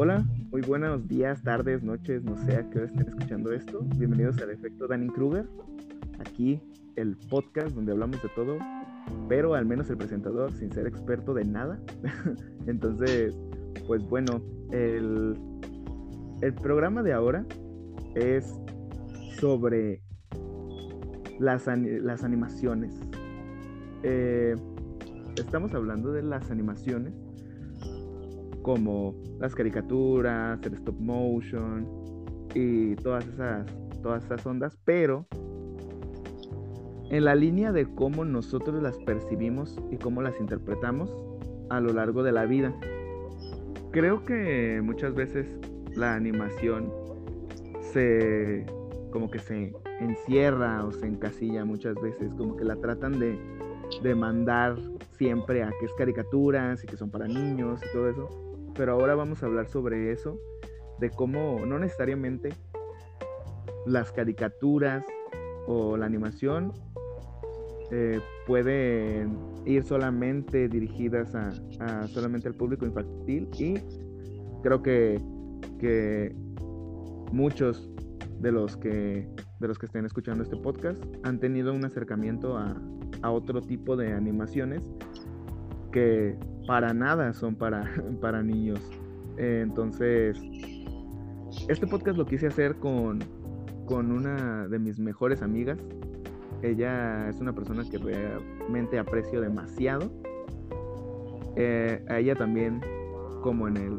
Hola, muy buenos días, tardes, noches, no sé a qué hora estén escuchando esto. Bienvenidos al efecto Danny Kruger. Aquí el podcast donde hablamos de todo, pero al menos el presentador sin ser experto de nada. Entonces, pues bueno, el, el programa de ahora es sobre las, las animaciones. Eh, estamos hablando de las animaciones como las caricaturas, el stop motion y todas esas, todas esas ondas, pero en la línea de cómo nosotros las percibimos y cómo las interpretamos a lo largo de la vida. Creo que muchas veces la animación se como que se encierra o se encasilla muchas veces, como que la tratan de, de mandar siempre a que es caricaturas y que son para niños y todo eso. Pero ahora vamos a hablar sobre eso, de cómo no necesariamente las caricaturas o la animación eh, pueden ir solamente dirigidas a, solamente al público infantil y creo que, que muchos de los que de los que estén escuchando este podcast han tenido un acercamiento a, a otro tipo de animaciones que para nada son para, para niños. Eh, entonces, este podcast lo quise hacer con, con una de mis mejores amigas. Ella es una persona que realmente aprecio demasiado. Eh, a ella también, como en, el,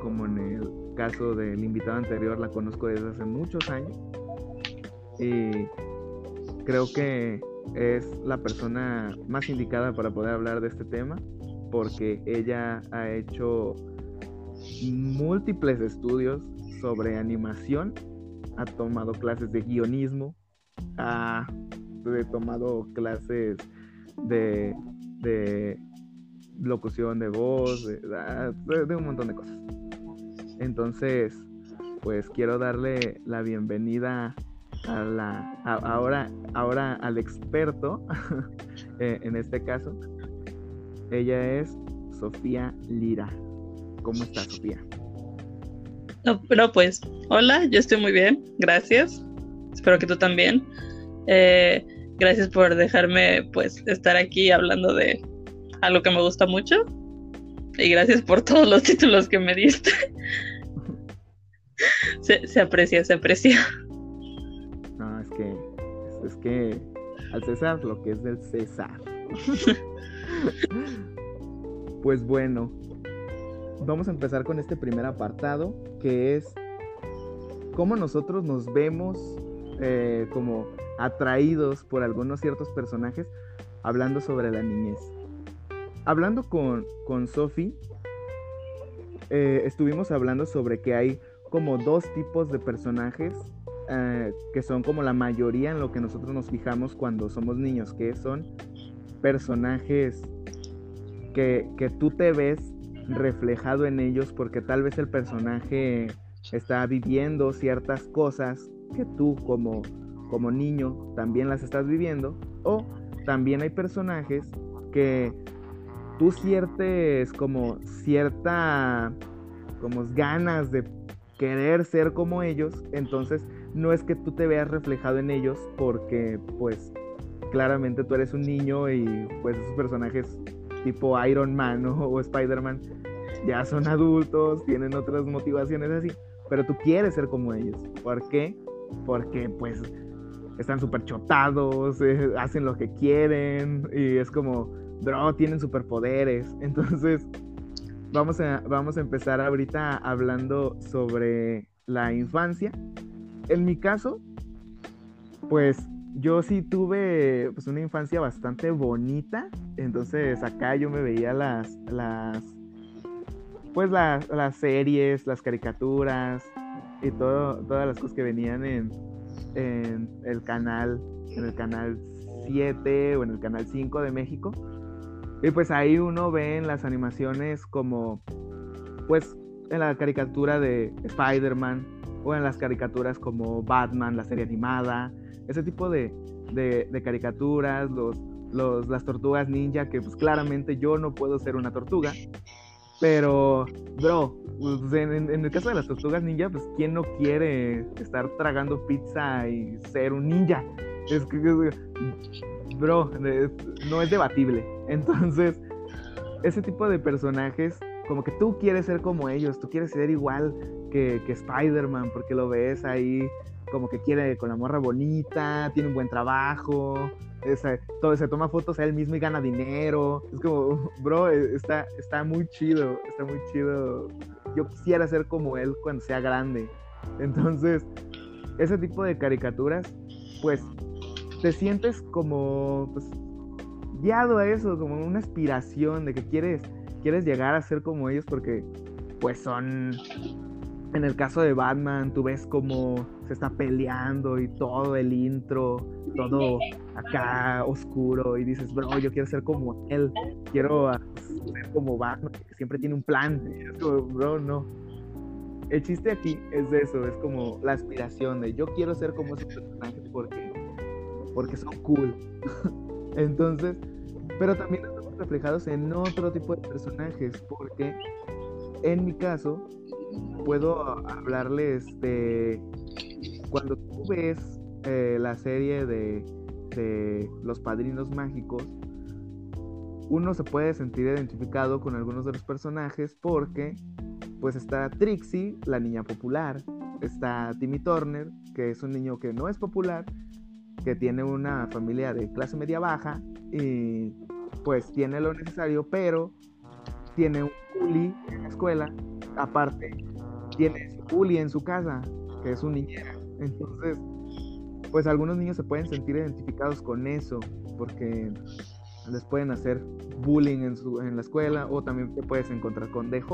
como en el caso del invitado anterior, la conozco desde hace muchos años. Y creo que es la persona más indicada para poder hablar de este tema porque ella ha hecho múltiples estudios sobre animación, ha tomado clases de guionismo, ha tomado clases de, locución de voz, de, un montón de cosas. Entonces, pues quiero darle la bienvenida a la ahora ahora al experto eh, en este caso ella es Sofía Lira. ¿Cómo estás, Sofía? No, pero pues, hola, yo estoy muy bien, gracias. Espero que tú también. Eh, gracias por dejarme, pues, estar aquí hablando de algo que me gusta mucho. Y gracias por todos los títulos que me diste. se, aprecia, se aprecia. No, es que, es que al César lo que es del César. pues bueno, vamos a empezar con este primer apartado que es cómo nosotros nos vemos eh, como atraídos por algunos ciertos personajes hablando sobre la niñez. Hablando con, con Sophie, eh, estuvimos hablando sobre que hay como dos tipos de personajes eh, que son como la mayoría en lo que nosotros nos fijamos cuando somos niños, que son personajes que, tú te ves reflejado en ellos porque tal vez el personaje está viviendo ciertas cosas que tú como, como niño también las estás viviendo. O también hay personajes que tú sientes como cierta como ganas de querer ser como ellos, entonces no es que tú te veas reflejado en ellos porque pues claramente tú eres un niño y pues esos personajes tipo Iron Man o Spider-Man ya son adultos, tienen otras motivaciones así, pero tú quieres ser como ellos. ¿Por qué? Porque pues están súper chotados, eh, hacen lo que quieren y es como, bro, tienen superpoderes. Entonces, vamos a, vamos a empezar ahorita hablando sobre la infancia. En mi caso, pues yo sí tuve pues una infancia bastante bonita, entonces acá yo me veía las, las, pues las, las series, las caricaturas y todo, todas las cosas que venían en, en el canal, en el canal 7 o en el canal 5 de México. Y pues ahí uno ve en las animaciones como, pues en la caricatura de Spider-Man o en las caricaturas como Batman, la serie animada, ese tipo de, caricaturas, los, las tortugas ninja, que pues claramente yo no puedo ser una tortuga, Pero, bro, pues, en, el caso de las tortugas ninja, pues ¿quién no quiere estar tragando pizza y ser un ninja? Es que, bro, no es debatible. Entonces, ese tipo de personajes, como que tú quieres ser como ellos, tú quieres ser igual que, que Spider-Man, porque lo ves ahí como que quiere con la morra bonita, tiene un buen trabajo, todo, se toma fotos a él mismo y gana dinero. Es como, bro, está, está muy chido, está muy chido. Yo quisiera ser como él cuando sea grande. Entonces, ese tipo de caricaturas, pues, te sientes como, pues, guiado a eso, como una aspiración de que quieres, quieres llegar a ser como ellos porque, pues, son en el caso de Batman, tú ves cómo se está peleando y todo el intro, todo acá oscuro y dices, bro, yo quiero ser como él, quiero ser como Batman, que siempre tiene un plan. Como, bro, no. El chiste aquí es eso, es como la aspiración de yo quiero ser como ese personaje porque, porque son cool. Entonces, pero también estamos reflejados en otro tipo de personajes porque en mi caso puedo hablarles de cuando tú ves eh, la serie de, de Los Padrinos Mágicos, uno se puede sentir identificado con algunos de los personajes porque pues está Trixie, la niña popular, está Timmy Turner, que es un niño que no es popular, que tiene una familia de clase media baja y pues tiene lo necesario, pero tiene un bully en la escuela, aparte tiene su bully en su casa, que es un niñera. Entonces, pues algunos niños se pueden sentir identificados con eso, porque les pueden hacer bullying en, su, en la escuela, o también te puedes encontrar con DJ,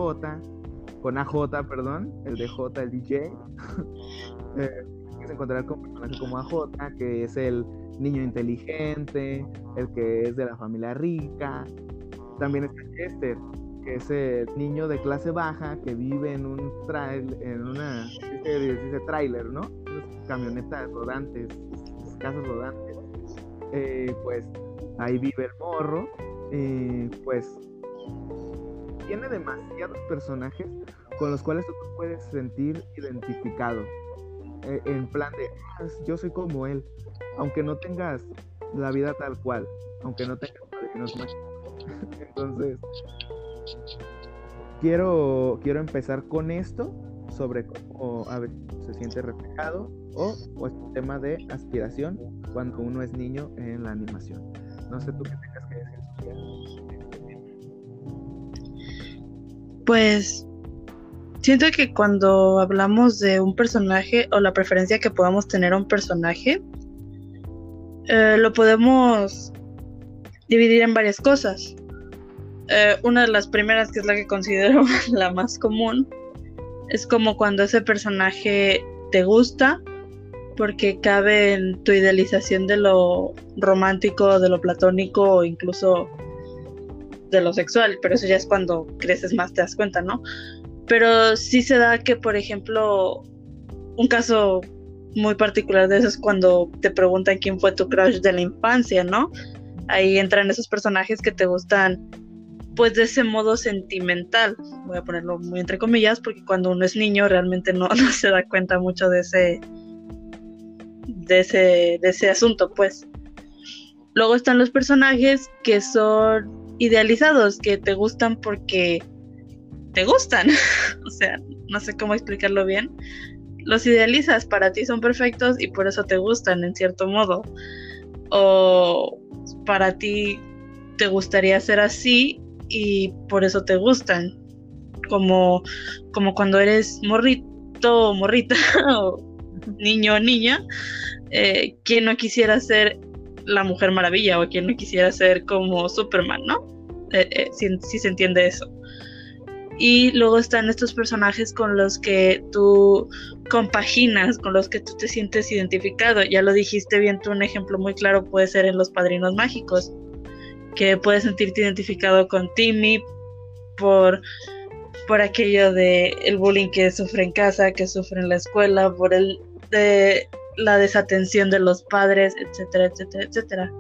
con AJ, perdón, el DJ, el DJ. eh, puedes encontrar con personajes como AJ, que es el niño inteligente, el que es de la familia rica. También está Chester, que es el niño de clase baja que vive en un trail, en una dice, trailer, ¿no? camionetas rodantes, casas rodantes. Eh, pues ahí vive el morro. y pues tiene demasiados personajes con los cuales tú puedes sentir identificado. Eh, en plan de, ah, yo soy como él, aunque no tengas la vida tal cual, aunque no tengas Entonces, quiero, quiero empezar con esto sobre cómo se siente reflejado o, o tema de aspiración cuando uno es niño en la animación. No sé tú qué tengas que decir. Pues siento que cuando hablamos de un personaje o la preferencia que podamos tener a un personaje, eh, lo podemos dividir en varias cosas. Eh, una de las primeras, que es la que considero la más común, es como cuando ese personaje te gusta porque cabe en tu idealización de lo romántico, de lo platónico o incluso de lo sexual, pero eso ya es cuando creces más te das cuenta, ¿no? Pero sí se da que, por ejemplo, un caso muy particular de eso es cuando te preguntan quién fue tu crush de la infancia, ¿no? Ahí entran esos personajes que te gustan pues de ese modo sentimental, voy a ponerlo muy entre comillas, porque cuando uno es niño realmente no, no se da cuenta mucho de ese, de ese, de ese asunto, pues. Luego están los personajes que son idealizados, que te gustan porque te gustan. o sea, no sé cómo explicarlo bien. Los idealizas, para ti son perfectos y por eso te gustan en cierto modo. O para ti te gustaría ser así y por eso te gustan. Como, como cuando eres morrito o morrita o niño o niña, eh, quien no quisiera ser la Mujer Maravilla o quien no quisiera ser como Superman, ¿no? Eh, eh, si, se entiende eso. Y luego están estos personajes con los que tú compaginas, con los que tú te sientes identificado. Ya lo dijiste bien, tú un ejemplo muy claro puede ser en Los Padrinos Mágicos que puedes sentirte identificado con Timmy por, por aquello de el bullying que sufre en casa, que sufre en la escuela, por el de la desatención de los padres, etcétera, etcétera, etcétera.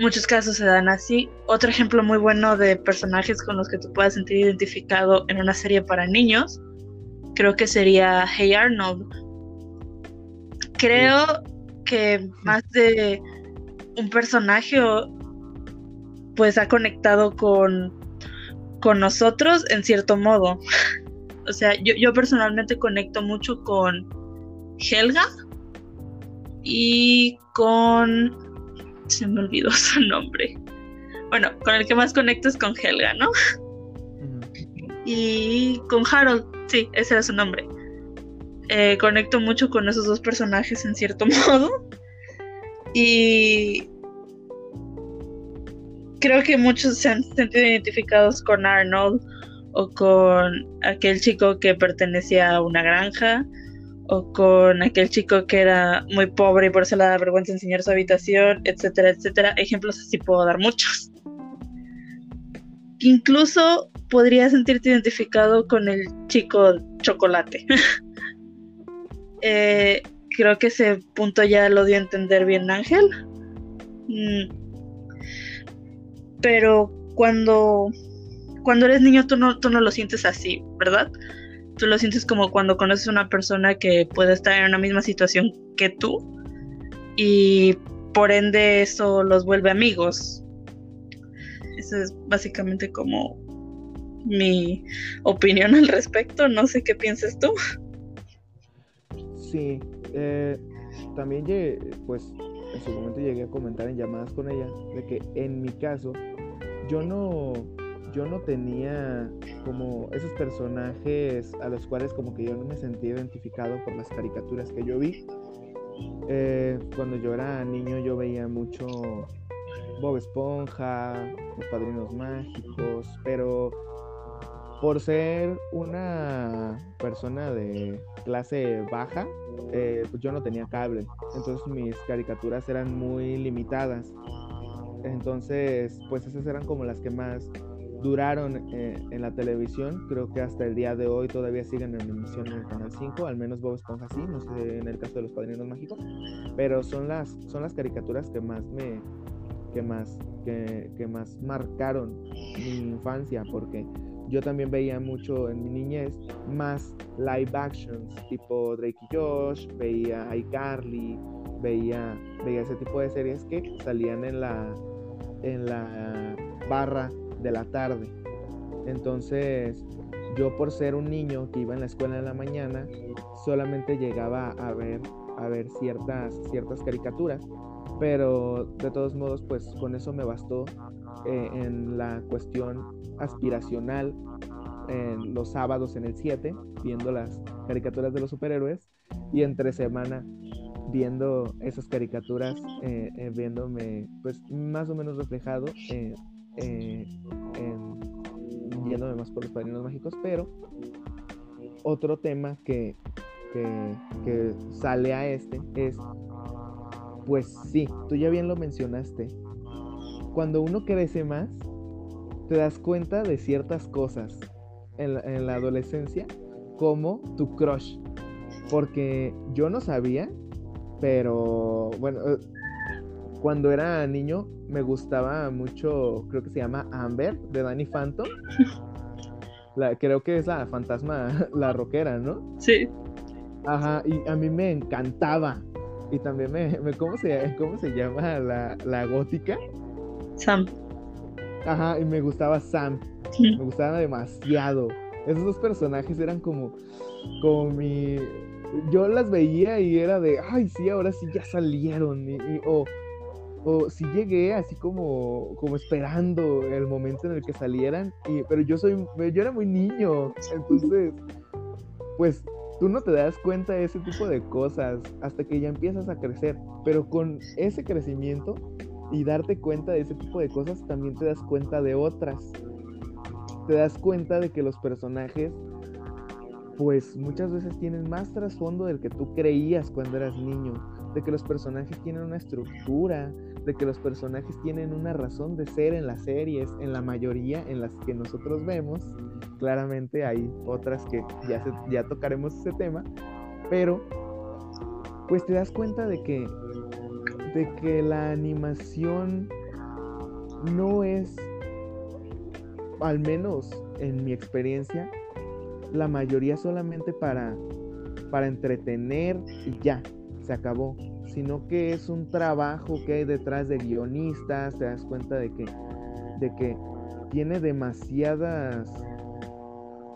muchos casos se dan así. Otro ejemplo muy bueno de personajes con los que tú puedas sentir identificado en una serie para niños, creo que sería Hey Arnold. Creo que más de un personaje pues ha conectado con, con nosotros en cierto modo. o sea, yo, yo personalmente conecto mucho con Helga y con... Se me olvidó su nombre. Bueno, con el que más conecto es con Helga, ¿no? Y con Harold, sí, ese era su nombre. Eh, conecto mucho con esos dos personajes en cierto modo. Y creo que muchos se han sentido identificados con Arnold o con aquel chico que pertenecía a una granja o con aquel chico que era muy pobre y por eso le da vergüenza enseñar su habitación, etcétera, etcétera. Ejemplos así puedo dar muchos. Incluso podría sentirte identificado con el chico chocolate. Eh, creo que ese punto ya lo dio a entender bien Ángel. Mm. Pero cuando, cuando eres niño tú no, tú no lo sientes así, ¿verdad? Tú lo sientes como cuando conoces a una persona que puede estar en una misma situación que tú y por ende eso los vuelve amigos. Eso es básicamente como mi opinión al respecto. No sé qué piensas tú. Sí, eh, también pues en su momento llegué a comentar en llamadas con ella de que en mi caso yo no yo no tenía como esos personajes a los cuales como que yo no me sentía identificado por las caricaturas que yo vi. Eh, cuando yo era niño yo veía mucho Bob Esponja, Los Padrinos Mágicos, pero por ser una persona de clase baja, eh, pues yo no tenía cable, entonces mis caricaturas eran muy limitadas. Entonces, pues esas eran como las que más duraron eh, en la televisión. Creo que hasta el día de hoy todavía siguen en emisión en el Canal 5, al menos Bob Esponja sí, no sé en el caso de los Padrinos Mágicos, pero son las, son las caricaturas que más me que más que, que más marcaron mi infancia porque yo también veía mucho en mi niñez más live actions, tipo Drake y Josh, veía iCarly, veía, veía ese tipo de series que salían en la, en la barra de la tarde. Entonces, yo por ser un niño que iba en la escuela en la mañana, solamente llegaba a ver, a ver ciertas, ciertas caricaturas. Pero de todos modos, pues con eso me bastó eh, en la cuestión aspiracional en los sábados en el 7, viendo las caricaturas de los superhéroes, y entre semana viendo esas caricaturas, eh, eh, viéndome pues más o menos reflejado en, viéndome más por los padrinos mágicos, pero otro tema que, que, que sale a este es, pues sí, tú ya bien lo mencionaste, cuando uno crece más, te das cuenta de ciertas cosas en la, adolescencia, como tu crush. Porque yo no sabía, pero bueno, eh, cuando era niño me gustaba mucho, creo que se llama Amber, de Danny Phantom. La, creo que es la fantasma, la rockera, ¿no? Sí. Ajá, y a mí me encantaba. Y también me, ¿cómo, se, ¿cómo se llama la, la gótica? Sam. Ajá, y me gustaba Sam. Me gustaban demasiado. Esos dos personajes eran como, como mi... Yo las veía y era de, ay, sí, ahora sí ya salieron. Y, o, o sí llegué así como, como esperando el momento en el que salieran. Y, pero yo soy, yo era muy niño. Entonces, pues tú no te das cuenta de ese tipo de cosas hasta que ya empiezas a crecer. Pero con ese crecimiento y darte cuenta de ese tipo de cosas, también te das cuenta de otras. Te das cuenta de que los personajes, pues muchas veces tienen más trasfondo del que tú creías cuando eras niño, de que los personajes tienen una estructura, de que los personajes tienen una razón de ser en las series, en la mayoría en las que nosotros vemos. Claramente hay otras que ya, ya tocaremos ese tema, pero pues te das cuenta de que de que la animación no es, al menos en mi experiencia, la mayoría solamente para, para entretener y ya, se acabó. Sino que es un trabajo que hay detrás de guionistas, te das cuenta de que, de que tiene demasiadas,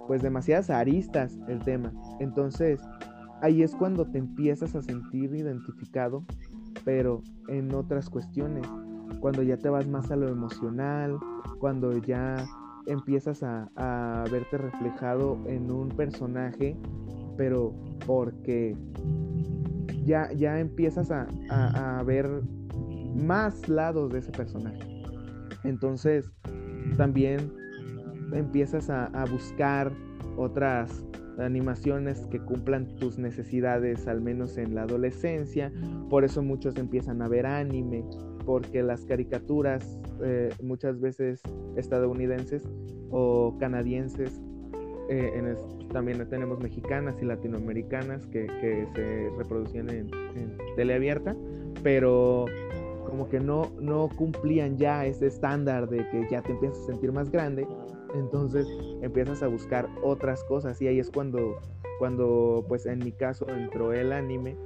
pues demasiadas aristas el tema. Entonces, ahí es cuando te empiezas a sentir identificado, pero en otras cuestiones. Cuando ya te vas más a lo emocional, cuando ya empiezas a, verte reflejado en un personaje, pero porque ya, ya empiezas a, a, ver más lados de ese personaje. Entonces, también empiezas a, buscar otras animaciones que cumplan tus necesidades, al menos en la adolescencia. Por eso muchos empiezan a ver anime, porque las caricaturas eh, muchas veces estadounidenses o canadienses, eh, también tenemos mexicanas y latinoamericanas que, se reproducían en, en teleabierta, pero como que no, no cumplían ya ese estándar de que ya te empiezas a sentir más grande, entonces empiezas a buscar otras cosas y ahí es cuando, cuando pues en mi caso entró el anime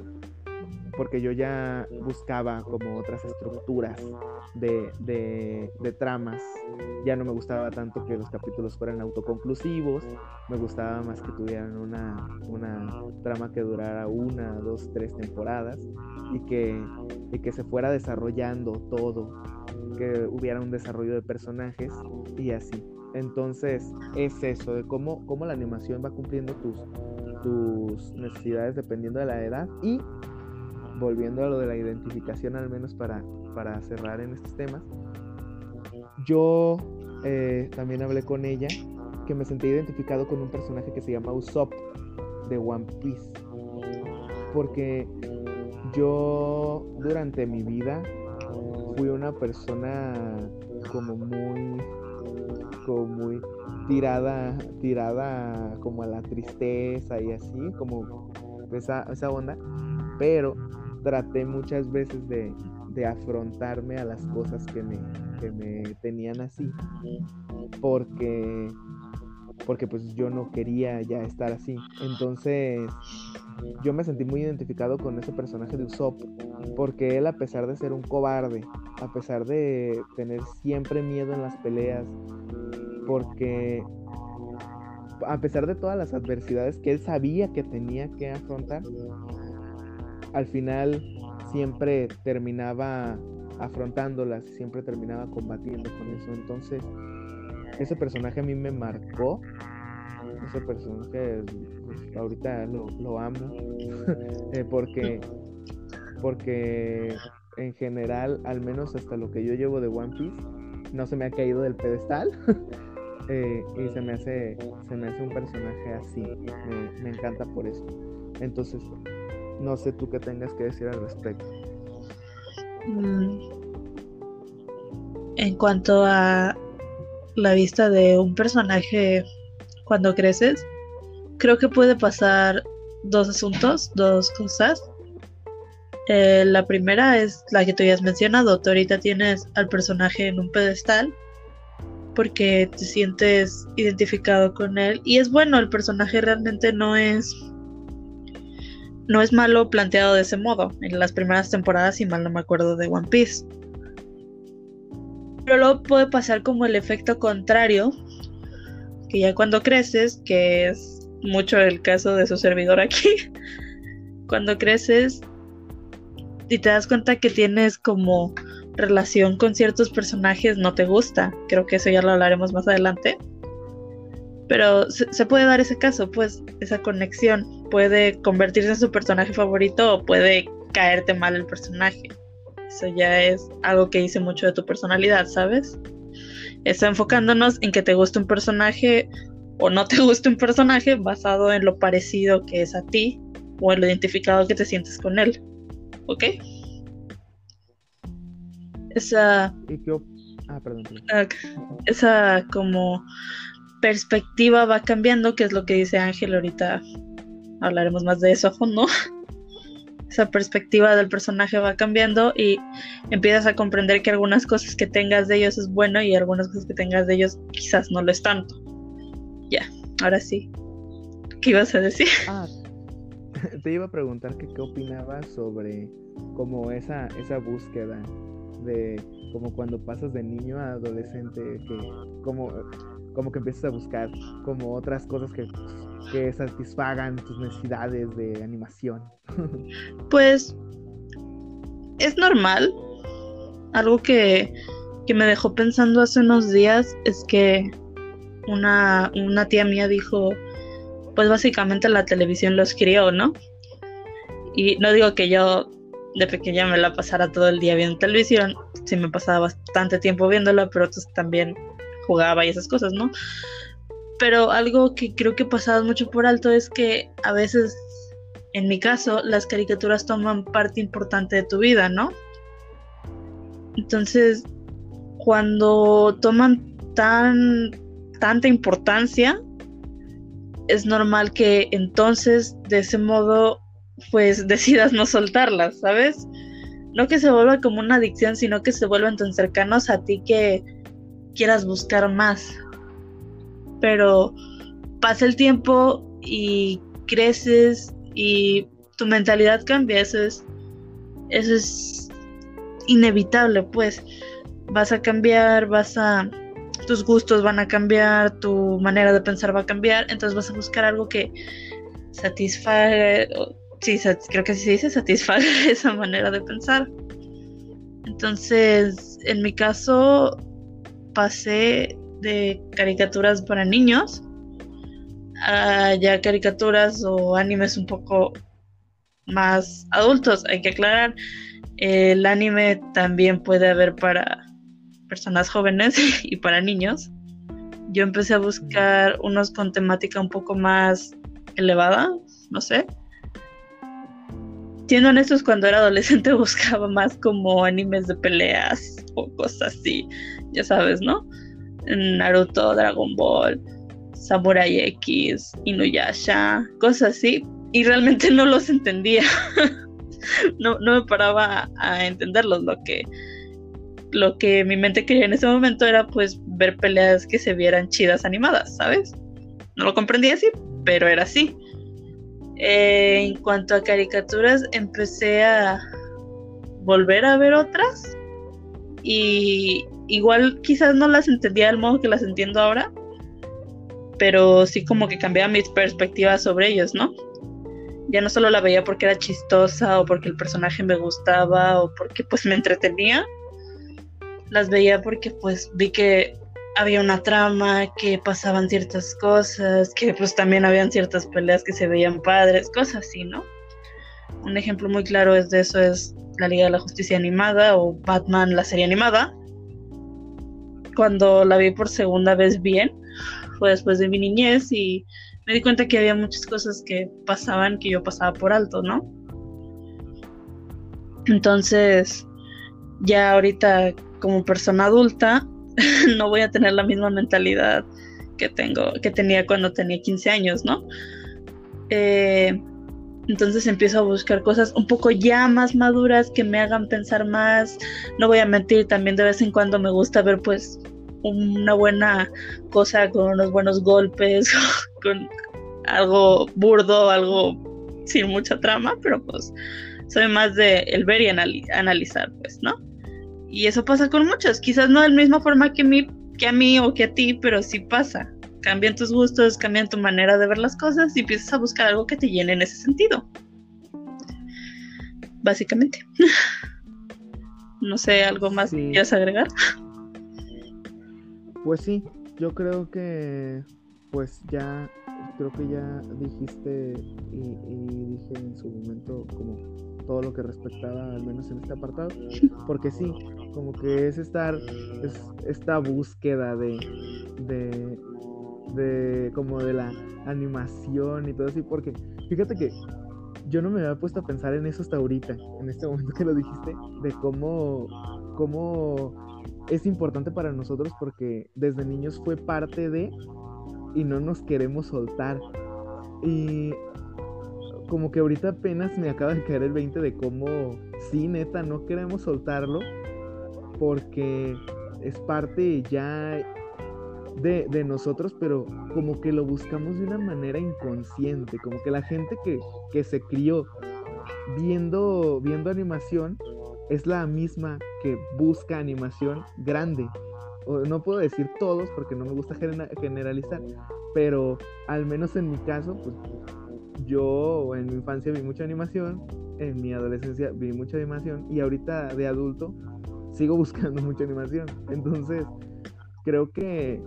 porque yo ya buscaba como otras estructuras de, de, tramas. Ya no me gustaba tanto que los capítulos fueran autoconclusivos, me gustaba más que tuvieran una, una trama que durara una, dos, tres temporadas y que, y que se fuera desarrollando todo, que hubiera un desarrollo de personajes y así. Entonces es eso, de cómo, cómo la animación va cumpliendo tus, tus necesidades dependiendo de la edad y volviendo a lo de la identificación, al menos para, para cerrar en estos temas, yo eh, también hablé con ella que me sentí identificado con un personaje que se llama Usopp de One Piece. Porque yo durante mi vida fui una persona como muy como muy tirada tirada como a la tristeza y así como esa, esa onda pero traté muchas veces de, afrontarme a las cosas que me, me tenían así, porque, porque pues yo no quería ya estar así. Entonces yo me sentí muy identificado con ese personaje de Usopp, porque él a pesar de ser un cobarde, a pesar de tener siempre miedo en las peleas, porque a pesar de todas las adversidades que él sabía que tenía que afrontar, al final siempre terminaba afrontándolas, siempre terminaba combatiendo con eso. Entonces, ese personaje a mí me marcó. Ese personaje pues, ahorita lo, amo. Eh, porque, porque en general, al menos hasta lo que yo llevo de One Piece, no se me ha caído del pedestal. Eh, y se me hace se me hace un personaje así me, me encanta por eso entonces no sé tú qué tengas que decir al respecto. Mm. En cuanto a la vista de un personaje cuando creces, creo que puede pasar dos asuntos, dos cosas. Eh, la primera es la que tú ya has mencionado. Tú ahorita tienes al personaje en un pedestal porque te sientes identificado con él. Y es bueno, el personaje realmente no es no es malo planteado de ese modo. En las primeras temporadas, si mal no me acuerdo de One Piece. Pero luego puede pasar como el efecto contrario, que ya cuando creces, que es mucho el caso de su servidor aquí, cuando creces y te das cuenta que tienes como relación con ciertos personajes, no te gusta. Creo que eso ya lo hablaremos más adelante. Pero se, puede dar ese caso, pues, esa conexión. Puede convertirse en su personaje favorito o puede caerte mal el personaje. Eso ya es algo que dice mucho de tu personalidad, ¿sabes? Está enfocándonos en que te guste un personaje o no te guste un personaje basado en lo parecido que es a ti o en lo identificado que te sientes con él. ¿Ok? Esa. Ah, perdón. Esa como perspectiva va cambiando, que es lo que dice Ángel ahorita. Hablaremos más de eso a fondo. esa perspectiva del personaje va cambiando y empiezas a comprender que algunas cosas que tengas de ellos es bueno y algunas cosas que tengas de ellos quizás no lo es tanto. Ya, ahora sí. ¿Qué ibas a decir? Ah, te iba a preguntar que qué opinabas sobre como esa, esa búsqueda de como cuando pasas de niño a adolescente, que como, como que empiezas a buscar como otras cosas que que satisfagan tus necesidades de animación? Pues es normal. Algo que, que, me dejó pensando hace unos días es que una, una tía mía dijo, pues básicamente la televisión los crió, ¿no? Y no digo que yo de pequeña me la pasara todo el día viendo televisión, sí me pasaba bastante tiempo viéndola, pero también jugaba y esas cosas, ¿no? pero algo que creo que pasaba mucho por alto es que a veces, en mi caso, las caricaturas toman parte importante de tu vida, ¿no? Entonces, cuando toman tan tanta importancia, es normal que entonces de ese modo pues decidas no soltarlas, ¿sabes? No que se vuelva como una adicción, sino que se vuelvan tan cercanos a ti que quieras buscar más. Pero pasa el tiempo y creces y tu mentalidad cambia, eso es, eso es inevitable, pues. Vas a cambiar, vas a, tus gustos van a cambiar, tu manera de pensar va a cambiar, entonces vas a buscar algo que satisfaga, sí, creo que sí se dice satisfaga esa manera de pensar. Entonces, en mi caso, pasé de caricaturas para niños a ya caricaturas o animes un poco más adultos. Hay que aclarar, el anime también puede haber para personas jóvenes y para niños. Yo empecé a buscar unos con temática un poco más elevada, no sé. Siendo honestos, cuando era adolescente buscaba más como animes de peleas o cosas así, ya sabes, ¿no? Naruto, Dragon Ball, Samurai X, Inuyasha, cosas así, y realmente no los entendía. no, no me paraba a entenderlos. Lo que, lo que mi mente quería en ese momento era pues ver peleas que se vieran chidas animadas, ¿sabes? No lo comprendía así, pero era así. Eh, en cuanto a caricaturas, empecé a volver a ver otras y igual quizás no las entendía del modo que las entiendo ahora, pero sí como que cambiaba mis perspectivas sobre ellos, ¿no? Ya no solo la veía porque era chistosa o porque el personaje me gustaba o porque pues me entretenía, las veía porque pues vi que había una trama, que pasaban ciertas cosas, que pues también habían ciertas peleas que se veían padres, cosas así, ¿no? Un ejemplo muy claro es de eso es la Liga de la Justicia animada o Batman la serie animada, cuando la vi por segunda vez bien, fue después de mi niñez y me di cuenta que había muchas cosas que pasaban que yo pasaba por alto, ¿no? Entonces, ya ahorita como persona adulta, no voy a tener la misma mentalidad que tengo, que tenía cuando tenía 15 años, ¿no? Eh, entonces empiezo a buscar cosas un poco ya más maduras que me hagan pensar más. No voy a mentir, también de vez en cuando me gusta ver pues una buena cosa con unos buenos golpes, con algo burdo, algo sin mucha trama, pero pues soy más de el ver y analizar, pues, ¿no? Y eso pasa con muchos, quizás no de la misma forma que, mí, que a mí o que a ti, pero sí pasa cambian tus gustos, cambian tu manera de ver las cosas y empiezas a buscar algo que te llene en ese sentido. Básicamente. no sé, ¿algo más que quieras agregar? Pues sí, yo creo que pues ya creo que ya dijiste y, dije en su momento como todo lo que respectaba al menos en este apartado porque sí como que es estar es esta búsqueda de, de de como de la animación y todo así, porque fíjate que yo no me había puesto a pensar en eso hasta ahorita, en este momento que lo dijiste, de cómo, cómo es importante para nosotros porque desde niños fue parte de y no nos queremos soltar. Y como que ahorita apenas me acaba de caer el 20 de cómo, sí, neta, no queremos soltarlo porque es parte ya de, de, nosotros, pero como que lo buscamos de una manera inconsciente, como que la gente que, que se crió viendo, viendo animación es la misma que busca animación grande. no puedo decir todos porque no me gusta generalizar, pero al menos en mi caso, pues yo en mi infancia vi mucha animación, en mi adolescencia vi mucha animación y ahorita de adulto sigo buscando mucha animación. Entonces, creo que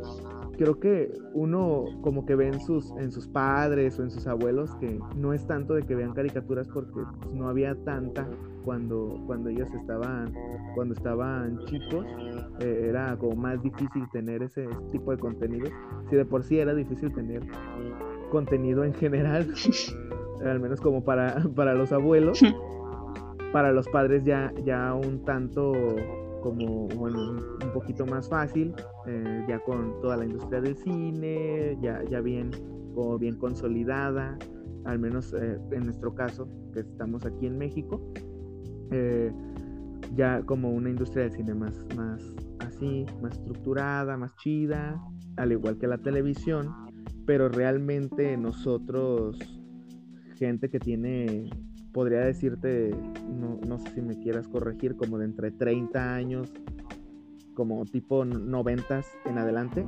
creo que uno como que ve en sus, en sus padres o en sus abuelos que no es tanto de que vean caricaturas porque pues, no había tanta cuando, cuando ellos estaban, cuando estaban chicos, eh, era como más difícil tener ese, tipo de contenido. Si de por sí era difícil tener contenido en general, al menos como para, para los abuelos, para los padres ya, ya un tanto como bueno, un poquito más fácil, eh, ya con toda la industria del cine, ya, ya bien, como bien consolidada, al menos eh, en nuestro caso, que estamos aquí en México, eh, ya como una industria del cine más, más así, más estructurada, más chida, al igual que la televisión, pero realmente nosotros, gente que tiene podría decirte, no, sé si me quieras corregir, como de entre 30 años, como tipo 90 en adelante,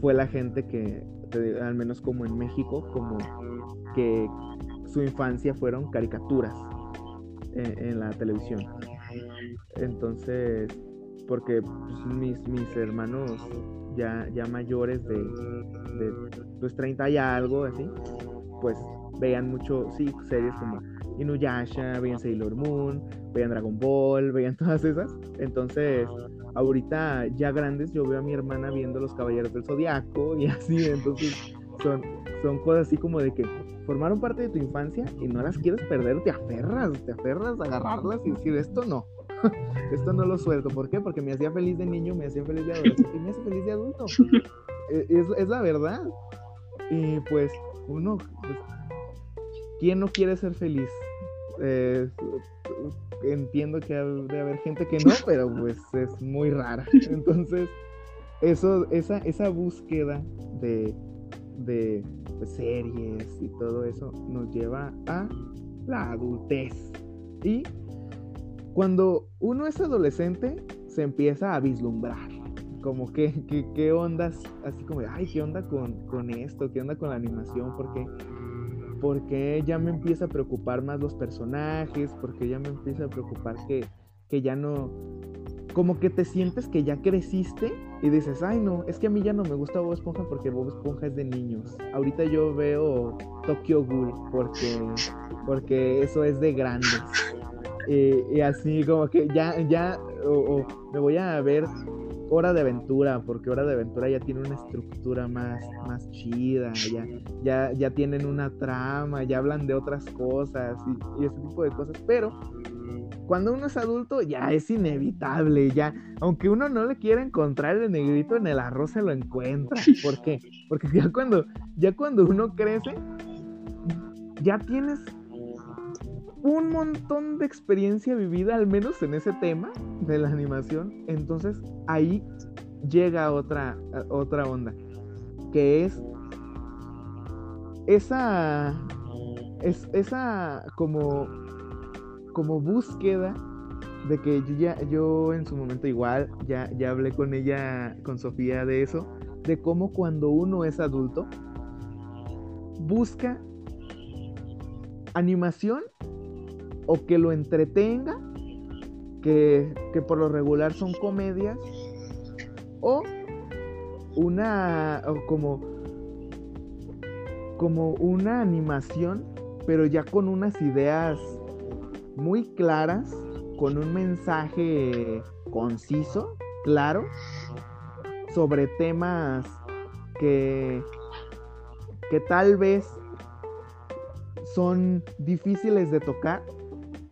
fue la gente que, al menos como en México, como que su infancia fueron caricaturas en, la televisión. Entonces, porque pues, mis, mis hermanos ya, ya mayores de, de pues 30 y algo, así, pues veían mucho, sí, series como Inuyasha, veían Sailor Moon, veían Dragon Ball, veían todas esas. Entonces, ahorita ya grandes, yo veo a mi hermana viendo Los Caballeros del Zodiaco y así, entonces son, son cosas así como de que formaron parte de tu infancia y no las quieres perder, te aferras, te aferras a agarrarlas y decir, esto no. Esto no lo suelto. ¿Por qué? Porque me hacía feliz de niño, me hacía feliz de adolescente y me hace feliz de adulto. E, es, es la verdad. Y pues uno, pues, ¿quién no quiere ser feliz? Eh, entiendo que debe haber gente que no, pero pues es muy rara. Entonces, eso, esa, esa búsqueda de, de, series y todo eso nos lleva a la adultez. Y cuando uno es adolescente, se empieza a vislumbrar. Como que, qué ondas, así como, ay, qué onda con, con esto, qué onda con la animación, porque porque ya me empieza a preocupar más los personajes, porque ya me empieza a preocupar que, ya no, como que te sientes que ya creciste y dices, ay no, es que a mí ya no me gusta Bob Esponja porque Bob Esponja es de niños. Ahorita yo veo Tokyo Ghoul porque, porque eso es de grandes. Y, así como que ya, ya, o me voy a ver Hora de Aventura, porque Hora de Aventura ya tiene una estructura más, más chida, ya, ya, ya tienen una trama, ya hablan de otras cosas y, ese tipo de cosas, pero cuando uno es adulto ya es inevitable, ya, aunque uno no le quiera encontrar el negrito en el arroz se lo encuentra. ¿Por qué? Porque ya cuando, ya cuando uno crece, ya tienes un montón de experiencia vivida, al menos en ese tema de la animación. Entonces ahí llega otra, otra onda, que es esa, es, esa como, como búsqueda de que yo ya, yo en su momento igual, ya, ya hablé con ella, con Sofía de eso, de cómo cuando uno es adulto, busca animación o que lo entretenga, que, por lo regular son comedias, o una, como, como una animación, pero ya con unas ideas muy claras, con un mensaje conciso, claro, sobre temas que, que tal vez son difíciles de tocar,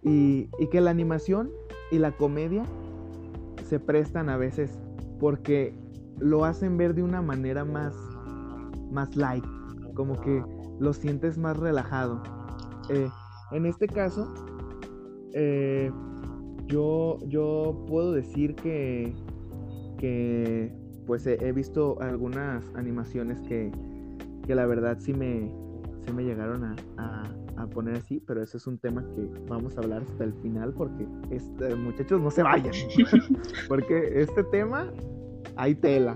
y, que la animación y la comedia se prestan a veces porque lo hacen ver de una manera más, más light, como que lo sientes más relajado. Eh, en este caso, eh, yo, yo puedo decir que, que pues he, visto algunas animaciones que, que, la verdad sí me, sí me llegaron a, a, poner así, pero eso es un tema que vamos a hablar hasta el final porque este, muchachos no se vayan, porque este tema hay tela.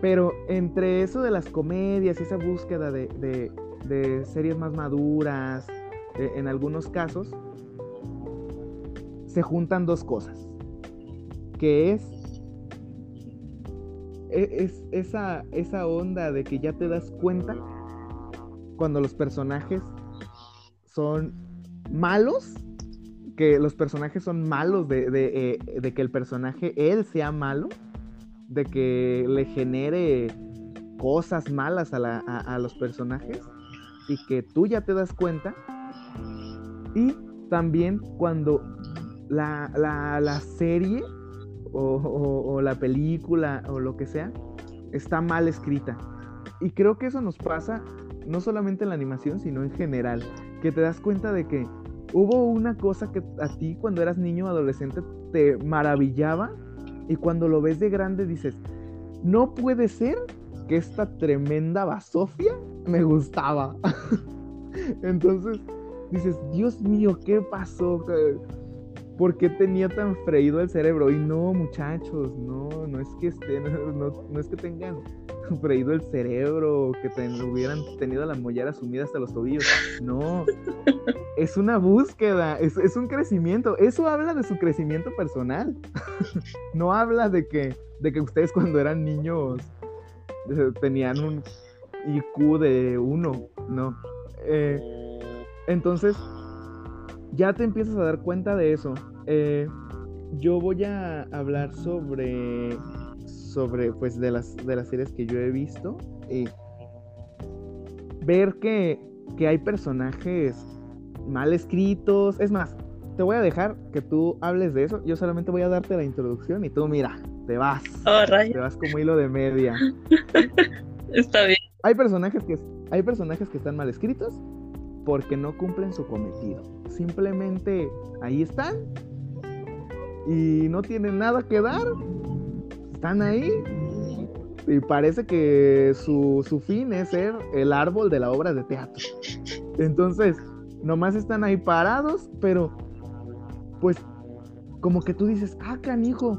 Pero entre eso de las comedias, esa búsqueda de, de, series más maduras, eh, en algunos casos, se juntan dos cosas. Que es, e, es, esa, esa onda de que ya te das cuenta cuando los personajes son malos, que los personajes son malos, de, eh, de que el personaje, él sea malo de que le genere cosas malas a, los personajes y que tú ya te das cuenta. Y también cuando la, serie o, la película o lo que sea está mal escrita. Y creo que eso nos pasa no solamente en la animación, sino en general. Que te das cuenta de que hubo una cosa que a ti cuando eras niño o adolescente te maravillaba y cuando lo ves de grande dices, no puede ser que esta tremenda basofia me gustaba. Entonces dices, Dios mío, ¿qué pasó? ¿Por qué tenía tan freído el cerebro? Y no, muchachos, no, no es que estén, no, es que tengan freído el cerebro, que hubieran tenido la mollera sumida hasta los tobillos. No, es una búsqueda, es, es, un crecimiento. Eso habla de su crecimiento personal. no habla de que, de que ustedes cuando eran niños eh, tenían un IQ de uno, no. Eh, entonces, ya te empiezas a dar cuenta de eso. Eh, yo voy a hablar sobre, sobre, pues, de las, de las series que yo he visto y ver que, que hay personajes mal escritos. Es más, te voy a dejar que tú hables de eso. Yo solamente voy a darte la introducción y tú, mira, te vas. Oh, te vas como hilo de media. Está bien. Hay personajes que hay personajes que están mal escritos porque no cumplen su cometido. Simplemente ahí están y no tienen nada que dar. Están ahí y parece que su, su fin es ser el árbol de la obra de teatro. Entonces, nomás están ahí parados, pero pues como que tú dices, ah, canijo,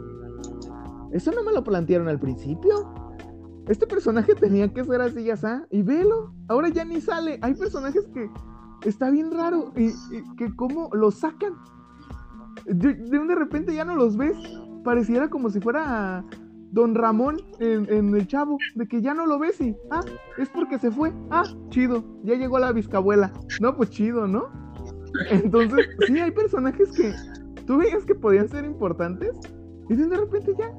eso no me lo plantearon al principio. Este personaje tenía que ser así ya está, y velo, ahora ya ni sale. Hay personajes que está bien raro y, que como los sacan. De, de, de repente ya no los ves. Pareciera como si fuera Don Ramón en, el chavo, de que ya no lo ves y, ah, es porque se fue, ah, chido, ya llegó la bisabuela, no, pues chido, ¿no? Entonces, sí, hay personajes que tú veías que podían ser importantes y de repente ya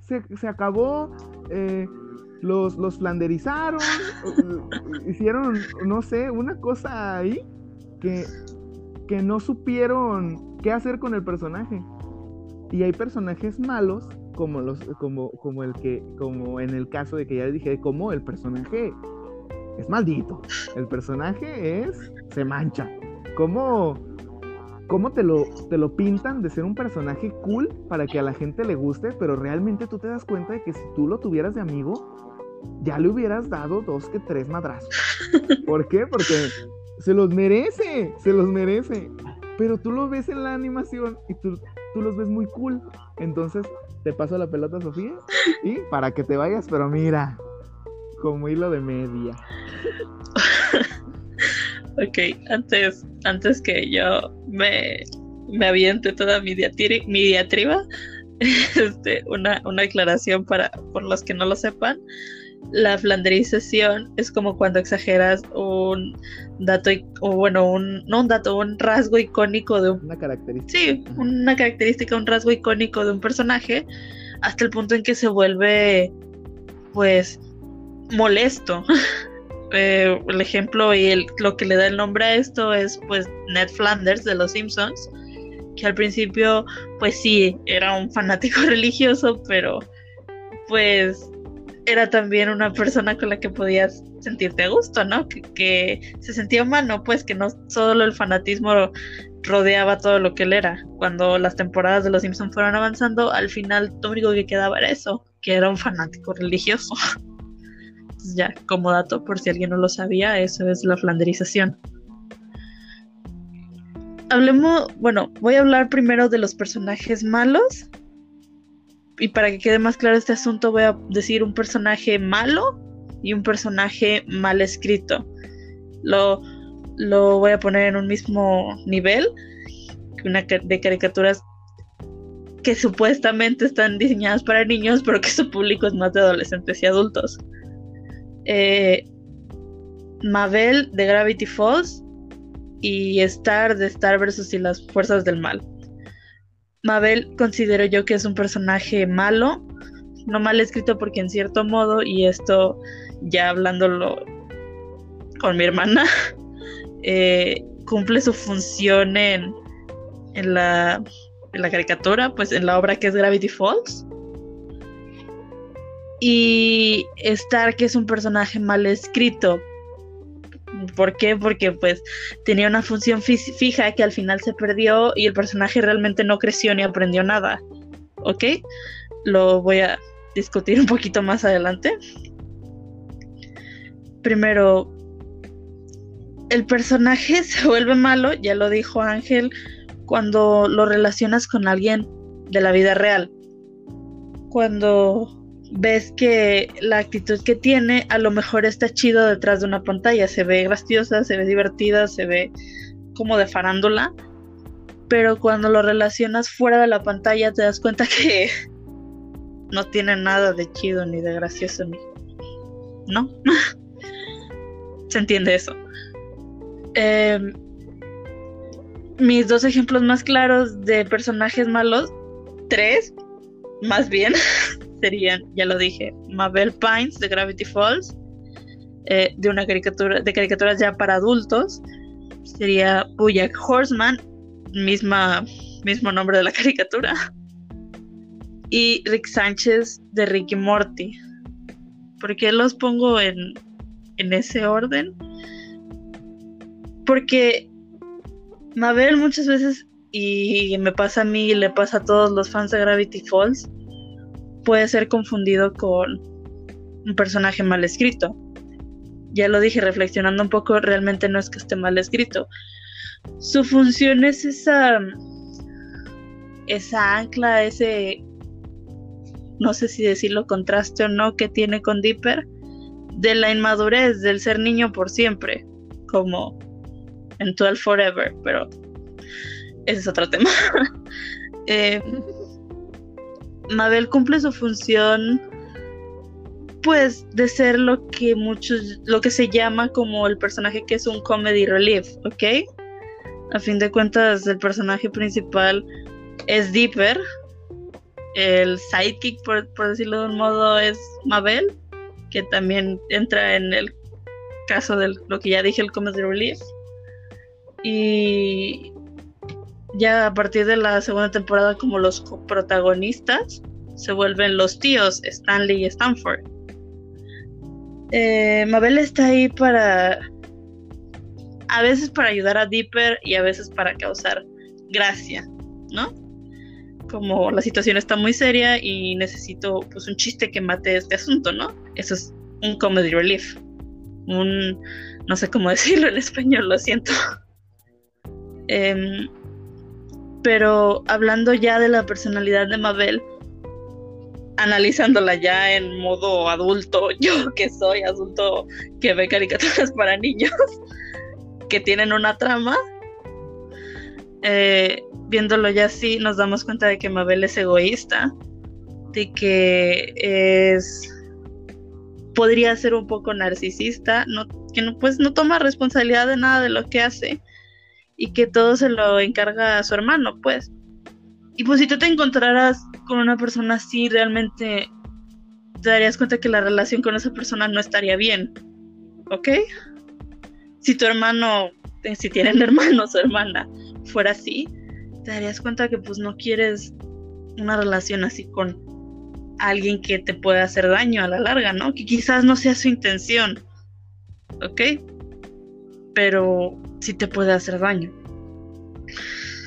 se, acabó, eh, los, los flanderizaron, hicieron, no sé, una cosa ahí que, que no supieron qué hacer con el personaje. Y hay personajes malos como los como como el que como en el caso de que ya dije como el personaje es maldito el personaje es se mancha como cómo te lo te lo pintan de ser un personaje cool para que a la gente le guste pero realmente tú te das cuenta de que si tú lo tuvieras de amigo ya le hubieras dado dos que tres madrazos ¿por qué? porque se los merece se los merece pero tú lo ves en la animación y tú, tú los ves muy cool entonces te paso la pelota, Sofía, y para que te vayas, pero mira, como hilo de media. ok, antes, antes que yo me, me aviente toda mi, diatriba, este, una, una aclaración para por los que no lo sepan. La flanderización es como cuando exageras un dato, o bueno, un, no un dato, un rasgo icónico de un... Una característica. Sí, una característica, un rasgo icónico de un personaje, hasta el punto en que se vuelve, pues, molesto. El ejemplo y el, lo que le da el nombre a esto es, pues, Ned Flanders de Los Simpsons, que al principio, pues sí, era un fanático religioso, pero, pues, era también una persona con la que podías sentirte a gusto, ¿no? Que, se sentía humano, pues que no solo el fanatismo rodeaba todo lo que él era. Cuando las temporadas de Los Simpsons fueron avanzando, al final lo único que quedaba era eso, que era un fanático religioso. ya, como dato, por si alguien no lo sabía, eso es la flanderización. Hablemos, bueno, voy a hablar primero de los personajes malos y para que quede más claro este asunto, voy a decir un personaje malo y un personaje mal escrito. Lo, lo voy a poner en un mismo nivel una de caricaturas que supuestamente están diseñadas para niños, pero que su público es más de adolescentes y adultos. Eh, Mabel de Gravity Falls y Star de Star versus y las fuerzas del mal. Mabel considero yo que es un personaje malo, no mal escrito porque en cierto modo, y esto ya hablándolo con mi hermana, eh, cumple su función en, en, la, en la caricatura, pues en la obra que es Gravity Falls. Y Star, que es un personaje mal escrito, ¿Por qué? Porque pues tenía una función fija que al final se perdió y el personaje realmente no creció ni aprendió nada. ¿Ok? Lo voy a discutir un poquito más adelante. Primero, el personaje se vuelve malo, ya lo dijo Ángel, cuando lo relacionas con alguien de la vida real. Cuando ves que la actitud que tiene a lo mejor está chido detrás de una pantalla, se ve graciosa, se ve divertida, se ve como de farándula, pero cuando lo relacionas fuera de la pantalla te das cuenta que no tiene nada de chido ni de gracioso. ¿No? se entiende eso. Em, mis dos ejemplos más claros de personajes malos, tres, más bien, serían, ya lo dije, Mabel Pines de Gravity Falls, eh, de una caricatura, de caricaturas ya para adultos, sería Bojack Horseman, mismo nombre de la caricatura, y Rick Sánchez de Ricky Morty. ¿Por qué los pongo en, en ese orden? Porque Mabel muchas veces, y me pasa a mí y le pasa a todos los fans de Gravity Falls, puede ser confundido con un personaje mal escrito. Ya lo dije, reflexionando un poco, realmente no es que esté mal escrito. Su función es esa, esa ancla, ese, no sé si decirlo contraste o no, que tiene con Dipper, de la inmadurez, del ser niño por siempre, como en 12 Forever, pero ese es otro tema. eh, Mabel cumple su función pues de ser lo que muchos, lo que se llama como el personaje que es un comedy relief, ¿ok? A fin de cuentas, el personaje principal es Dipper. El sidekick, por, por decirlo de un modo, es Mabel, que también entra en el caso de lo que ya dije, el comedy relief. Y ya a partir de la segunda temporada como los protagonistas se vuelven los tíos Stanley y Stanford. Eh, Mabel está ahí para a veces para ayudar a Dipper y a veces para causar gracia, ¿no? Como la situación está muy seria y necesito pues un chiste que mate este asunto, ¿no? Eso es un comedy relief. Un no sé cómo decirlo en español, lo siento. Em, pero hablando ya de la personalidad de Mabel, analizándola ya en modo adulto, yo que soy adulto que ve caricaturas para niños que tienen una trama, eh, viéndolo ya así, nos damos cuenta de que Mabel es egoísta, de que es podría ser un poco narcisista, no, que no, pues no toma responsabilidad de nada de lo que hace y que todo se lo encarga a su hermano, pues. Y pues si tú te encontraras con una persona así, realmente te darías cuenta que la relación con esa persona no estaría bien, ¿ok? Si tu hermano, eh, si tienen hermanos o hermana, fuera así, te darías cuenta que pues no quieres una relación así con alguien que te puede hacer daño a la larga, ¿no? Que quizás no sea su intención, ¿ok? Pero sí te puede hacer daño.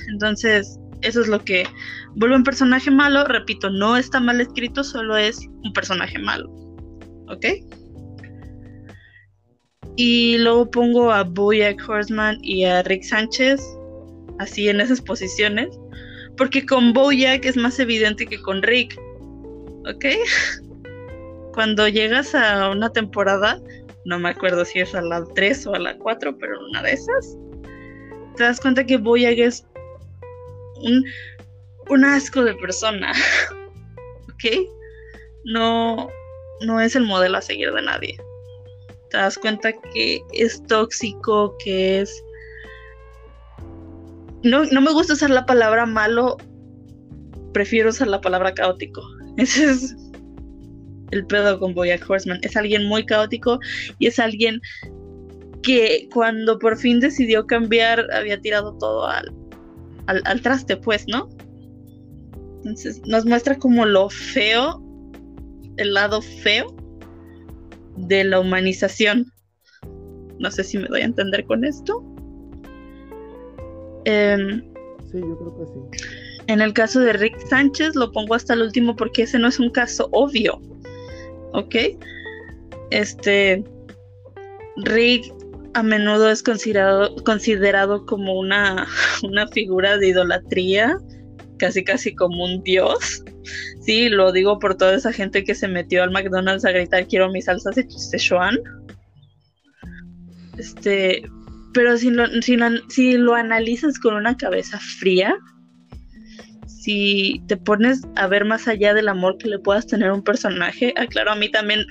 Entonces, eso es lo que vuelve un personaje malo. Repito, no está mal escrito, solo es un personaje malo. ¿Ok? Y luego pongo a Boyack Horseman y a Rick Sánchez así en esas posiciones. Porque con Boyack es más evidente que con Rick. ¿Ok? Cuando llegas a una temporada, no me acuerdo si es a la 3 o a la 4, pero una de esas, te das cuenta que Boyack es un, un asco de persona. ¿Ok? No, no es el modelo a seguir de nadie. Te das cuenta que es tóxico, que es... No, no me gusta usar la palabra malo, prefiero usar la palabra caótico. Ese es el pedo con Boyack Horseman. Es alguien muy caótico y es alguien que cuando por fin decidió cambiar había tirado todo al, al, traste, pues, ¿no? Entonces nos muestra como lo feo, el lado feo de la humanización. No sé si me doy a entender con esto. Em, sí, yo creo que sí. En el caso de Rick Sánchez lo pongo hasta el último porque ese no es un caso obvio. ¿Ok? Este. Rick a menudo es considerado, considerado como una, una figura de idolatría, casi casi como un dios. Sí, lo digo por toda esa gente que se metió al McDonald's a gritar quiero mis salsas de Sichuan. Este, pero si lo, si, si lo analizas con una cabeza fría, si te pones a ver más allá del amor que le puedas tener a un personaje, ah, a mí también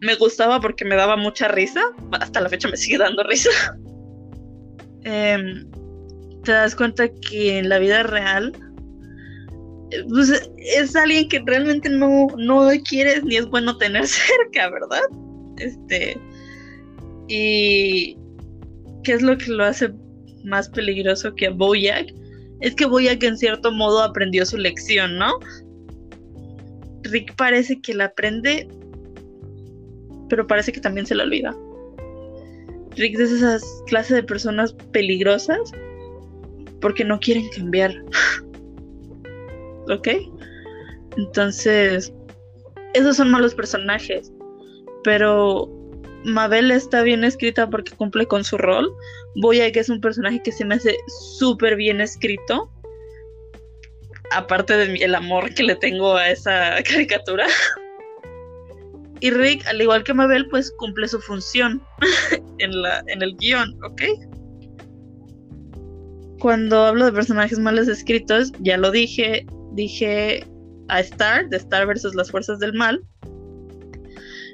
me gustaba porque me daba mucha risa. Hasta la fecha me sigue dando risa. Em, te das cuenta que en la vida real pues, es alguien que realmente no, no quieres ni es bueno tener cerca, ¿verdad? Este. Y. ¿Qué es lo que lo hace más peligroso que a Boyack? Es que Boyack en cierto modo aprendió su lección, ¿no? Rick parece que la aprende pero parece que también se le olvida. Rick es esas clases de personas peligrosas porque no quieren cambiar. ¿Ok? Entonces, esos son malos personajes. Pero Mabel está bien escrita porque cumple con su rol. Boya que es un personaje que se me hace súper bien escrito. Aparte del amor que le tengo a esa caricatura. Y Rick, al igual que Mabel, pues cumple su función en, la, en el guion, ¿ok? Cuando hablo de personajes mal escritos, ya lo dije, dije a Star, de Star versus las fuerzas del mal.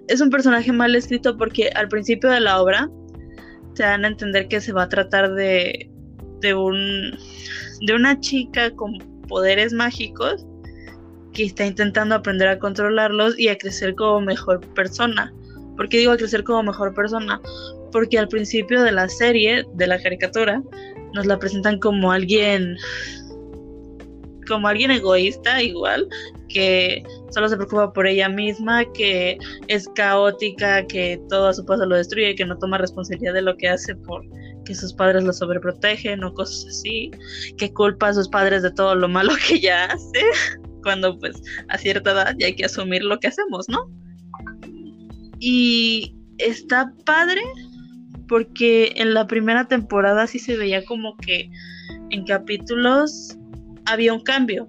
Es un personaje mal escrito porque al principio de la obra te dan a entender que se va a tratar de, de, un, de una chica con poderes mágicos que está intentando aprender a controlarlos y a crecer como mejor persona. ¿Por qué digo a crecer como mejor persona? Porque al principio de la serie, de la caricatura, nos la presentan como alguien como alguien egoísta igual, que solo se preocupa por ella misma, que es caótica, que todo a su paso lo destruye, que no toma responsabilidad de lo que hace por que sus padres la sobreprotegen o cosas así, que culpa a sus padres de todo lo malo que ella hace cuando pues a cierta edad ya hay que asumir lo que hacemos, ¿no? Y está padre porque en la primera temporada sí se veía como que en capítulos había un cambio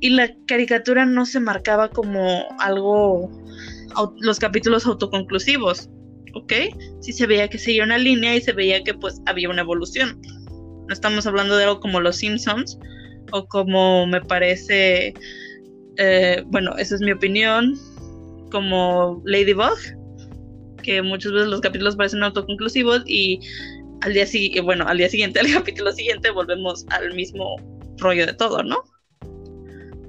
y la caricatura no se marcaba como algo los capítulos autoconclusivos, ¿ok? Sí se veía que seguía una línea y se veía que pues había una evolución. No estamos hablando de algo como los Simpsons, o como me parece, eh, bueno, esa es mi opinión, como Ladybug, que muchas veces los capítulos parecen autoconclusivos y al día bueno, al día siguiente, al capítulo siguiente, volvemos al mismo rollo de todo, ¿no?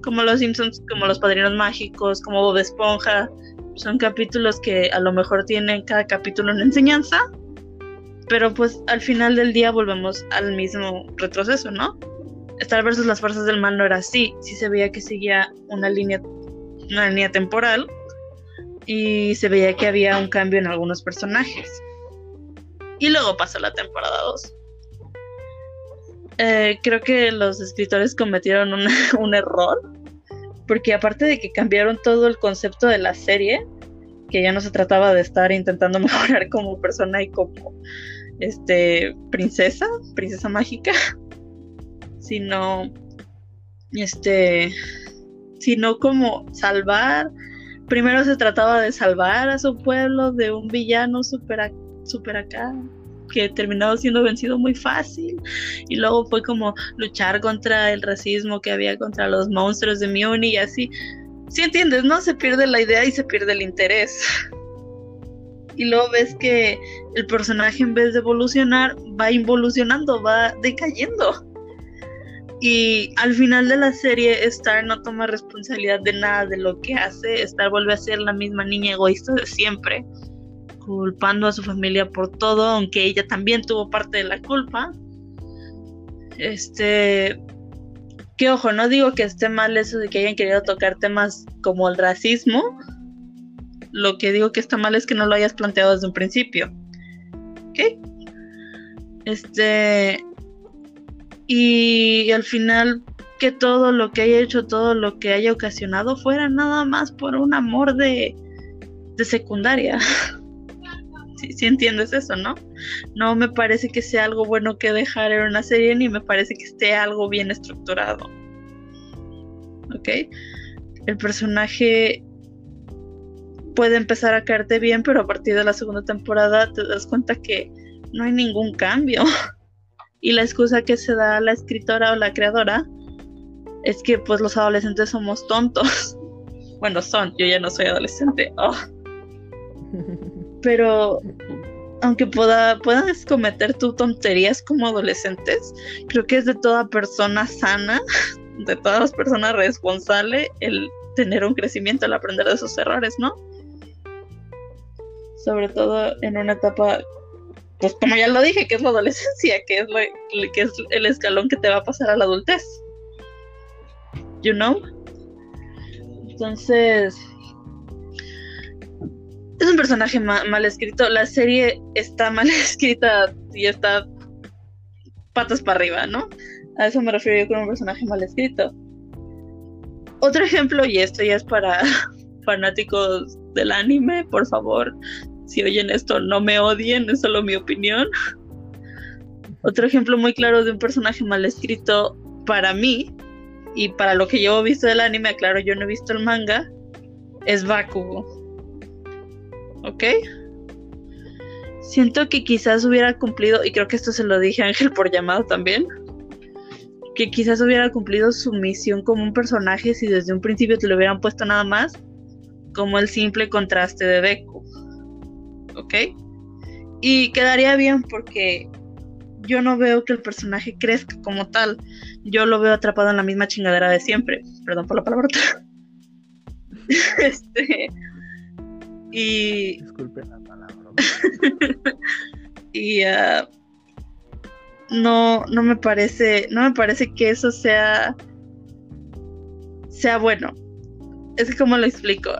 Como los Simpsons, como los Padrinos Mágicos, como Bob Esponja, son capítulos que a lo mejor tienen cada capítulo una enseñanza, pero pues al final del día volvemos al mismo retroceso, ¿no? Star versus las fuerzas del mal no era así, sí se veía que seguía una línea una línea temporal y se veía que había un cambio en algunos personajes. Y luego pasó la temporada 2. Eh, creo que los escritores cometieron un, error, porque aparte de que cambiaron todo el concepto de la serie, que ya no se trataba de estar intentando mejorar como persona y como este princesa, princesa mágica, sino este sino como salvar primero se trataba de salvar a su pueblo de un villano super, super acá que terminaba siendo vencido muy fácil y luego fue como luchar contra el racismo que había contra los monstruos de Muni y así. Si entiendes, ¿no? Se pierde la idea y se pierde el interés. Y luego ves que el personaje en vez de evolucionar va involucionando, va decayendo. Y al final de la serie, Star no toma responsabilidad de nada de lo que hace. Star vuelve a ser la misma niña egoísta de siempre, culpando a su familia por todo, aunque ella también tuvo parte de la culpa. Este. Que ojo, no digo que esté mal eso de que hayan querido tocar temas como el racismo. Lo que digo que está mal es que no lo hayas planteado desde un principio. ¿Ok? Este y al final que todo lo que haya hecho, todo lo que haya ocasionado fuera nada más por un amor de, de secundaria. Si entiendes eso, ¿no? No me parece que sea algo bueno que dejar en una serie ni me parece que esté algo bien estructurado. ¿Ok? El personaje puede empezar a caerte bien, pero a partir de la segunda temporada te das cuenta que no hay ningún cambio. Y la excusa que se da la escritora o la creadora es que pues los adolescentes somos tontos. bueno, son, yo ya no soy adolescente. Oh. Pero aunque pueda, puedas cometer tus tonterías como adolescentes, creo que es de toda persona sana, de todas las personas responsables el tener un crecimiento, el aprender de sus errores, ¿no? Sobre todo en una etapa pues como ya lo dije, que es la adolescencia, que es, lo, que es el escalón que te va a pasar a la adultez. You know? Entonces, es un personaje mal escrito. La serie está mal escrita y está patas para arriba, ¿no? A eso me refiero yo con un personaje mal escrito. Otro ejemplo, y esto ya es para fanáticos del anime, por favor, si oyen esto, no me odien, es solo mi opinión. Otro ejemplo muy claro de un personaje mal escrito para mí y para lo que yo he visto del anime, claro, yo no he visto el manga, es Bakugo. ¿Ok? Siento que quizás hubiera cumplido, y creo que esto se lo dije a Ángel por llamado también, que quizás hubiera cumplido su misión como un personaje si desde un principio te lo hubieran puesto nada más como el simple contraste de Deku. ¿ok? Y quedaría bien porque yo no veo que el personaje crezca como tal. Yo lo veo atrapado en la misma chingadera de siempre. Perdón por la palabra. este. Y. Disculpe la palabra. y. Uh, no, no me parece. No me parece que eso sea. Sea bueno. Es que, como lo explico?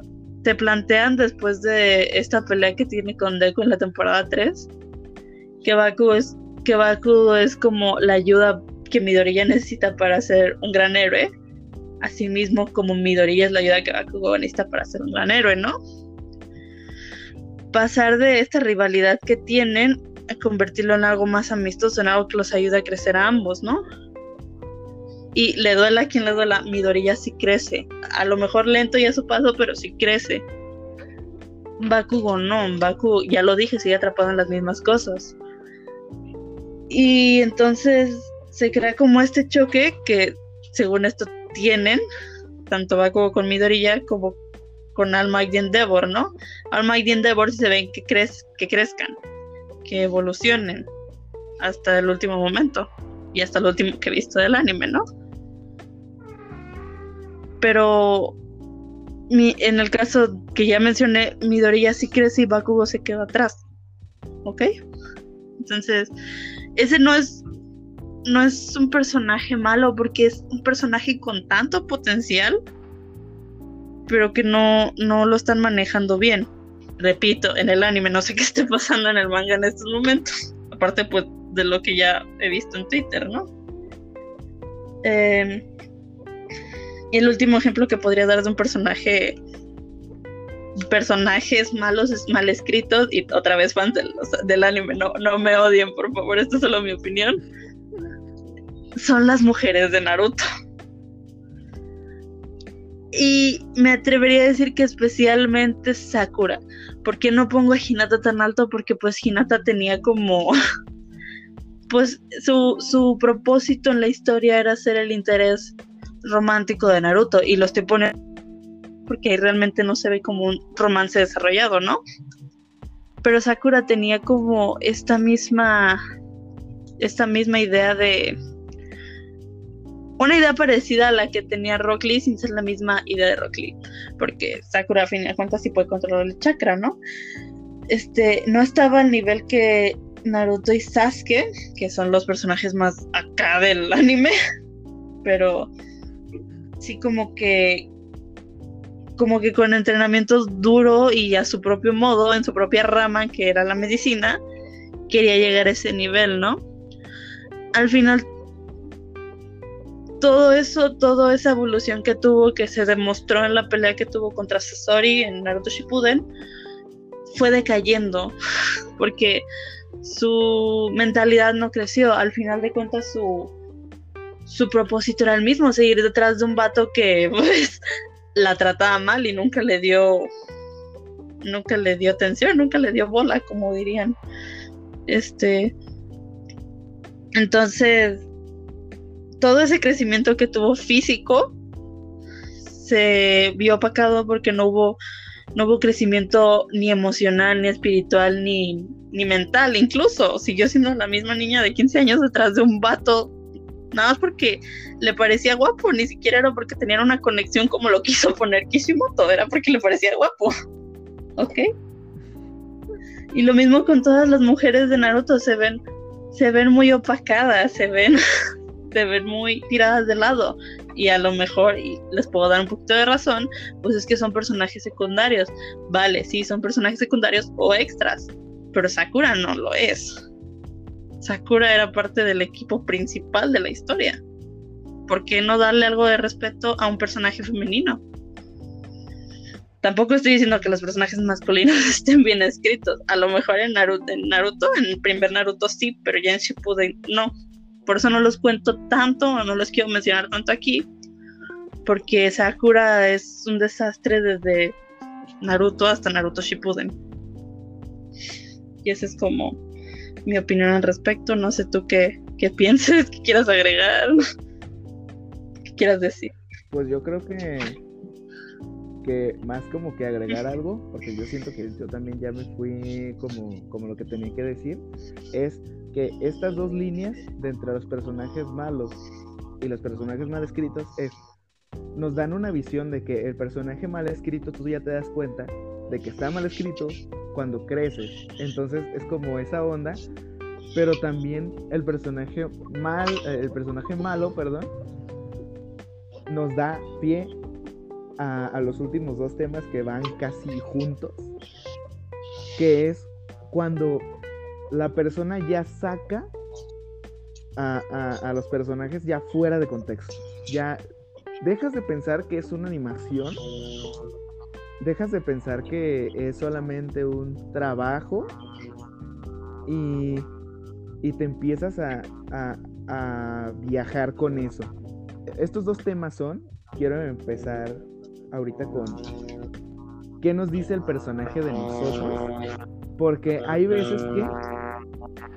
te plantean después de esta pelea que tiene con Deku en la temporada 3 que Baku es que Baku es como la ayuda que Midoriya necesita para ser un gran héroe asimismo como Midoriya es la ayuda que Bakugo necesita para ser un gran héroe ¿no? Pasar de esta rivalidad que tienen a convertirlo en algo más amistoso en algo que los ayuda a crecer a ambos ¿no? Y le duela a quien le duela, Midoriya sí crece. A lo mejor lento ya su paso, pero sí crece. Bakugo no, Baku, ya lo dije, sigue atrapado en las mismas cosas. Y entonces se crea como este choque que, según esto, tienen, tanto Bakugo con Midoriya como con Almighty Endeavor, ¿no? Almighty Endeavor se ven que, que crezcan, que evolucionen hasta el último momento y hasta lo último que he visto del anime, ¿no? Pero en el caso que ya mencioné, Midoriya sí crece y Bakugo se queda atrás. ¿Ok? Entonces, ese no es no es un personaje malo porque es un personaje con tanto potencial pero que no, no lo están manejando bien. Repito, en el anime, no sé qué esté pasando en el manga en estos momentos. Aparte, pues, de lo que ya he visto en Twitter, ¿no? Eh, y el último ejemplo que podría dar de un personaje personajes malos, mal escritos y otra vez fans del, anime, no, no me odien, por favor, esto es solo mi opinión. Son las mujeres de Naruto. Y me atrevería a decir que especialmente Sakura. ¿Por qué no pongo a Hinata tan alto? Porque pues Hinata tenía como... pues su, su propósito en la historia era ser el interés romántico de Naruto. Y lo estoy poniendo porque ahí realmente no se ve como un romance desarrollado, ¿no? Pero Sakura tenía como esta misma esta misma idea de una idea parecida a la que tenía Rock Lee sin ser la misma idea de Rock Lee, porque Sakura a fin de cuentas sí puede controlar el chakra, ¿no? Este, no estaba al nivel que Naruto y Sasuke, que son los personajes más acá del anime, pero sí como que como que con entrenamiento duro y a su propio modo, en su propia rama, que era la medicina, quería llegar a ese nivel, ¿no? Al final, todo eso, toda esa evolución que tuvo, que se demostró en la pelea que tuvo contra Sasori en Naruto Shippuden, fue decayendo, porque su mentalidad no creció. Al final de cuentas, su, su propósito era el mismo, seguir detrás de un vato que, pues, la trataba mal y nunca le dio nunca le dio atención, nunca le dio bola, como dirían. Este entonces todo ese crecimiento que tuvo físico se vio opacado porque no hubo no hubo crecimiento ni emocional, ni espiritual, ni, ni mental. Incluso siguió siendo la misma niña de 15 años detrás de un vato nada más porque le parecía guapo, ni siquiera era porque tenían una conexión como lo quiso poner Kishimoto, era porque le parecía guapo. ¿Ok? Y lo mismo con todas las mujeres de Naruto, se ven, se ven muy opacadas, se ven, se ven muy tiradas de lado. Y a lo mejor, y les puedo dar un poquito de razón, pues es que son personajes secundarios. Vale, sí, son personajes secundarios o extras, pero Sakura no lo es. Sakura era parte del equipo principal de la historia. ¿Por qué no darle algo de respeto a un personaje femenino? Tampoco estoy diciendo que los personajes masculinos estén bien escritos. A lo mejor en Naruto, en Naruto, en primer Naruto sí, pero ya en Shippuden no. Por eso no los cuento tanto, o no los quiero mencionar tanto aquí. Porque Sakura es un desastre desde Naruto hasta Naruto Shippuden. Y ese es como mi opinión al respecto. No sé tú qué, qué pienses, qué quieras agregar, qué quieras decir. Pues yo creo que, que más como que agregar algo, porque yo siento que yo también ya me fui como, como lo que tenía que decir, es que estas dos líneas de entre los personajes malos y los personajes mal escritos es nos dan una visión de que el personaje mal escrito tú ya te das cuenta de que está mal escrito cuando creces. Entonces es como esa onda, pero también el personaje mal, eh, el personaje malo, perdón, nos da pie a, los últimos dos temas que van casi juntos, que es cuando la persona ya saca a, a, los personajes ya fuera de contexto. Ya dejas de pensar que es una animación dejas de pensar que es solamente un trabajo y, te empiezas a, a, viajar con eso. Estos dos temas son, quiero empezar ahorita con qué nos dice el personaje de nosotros, porque hay veces que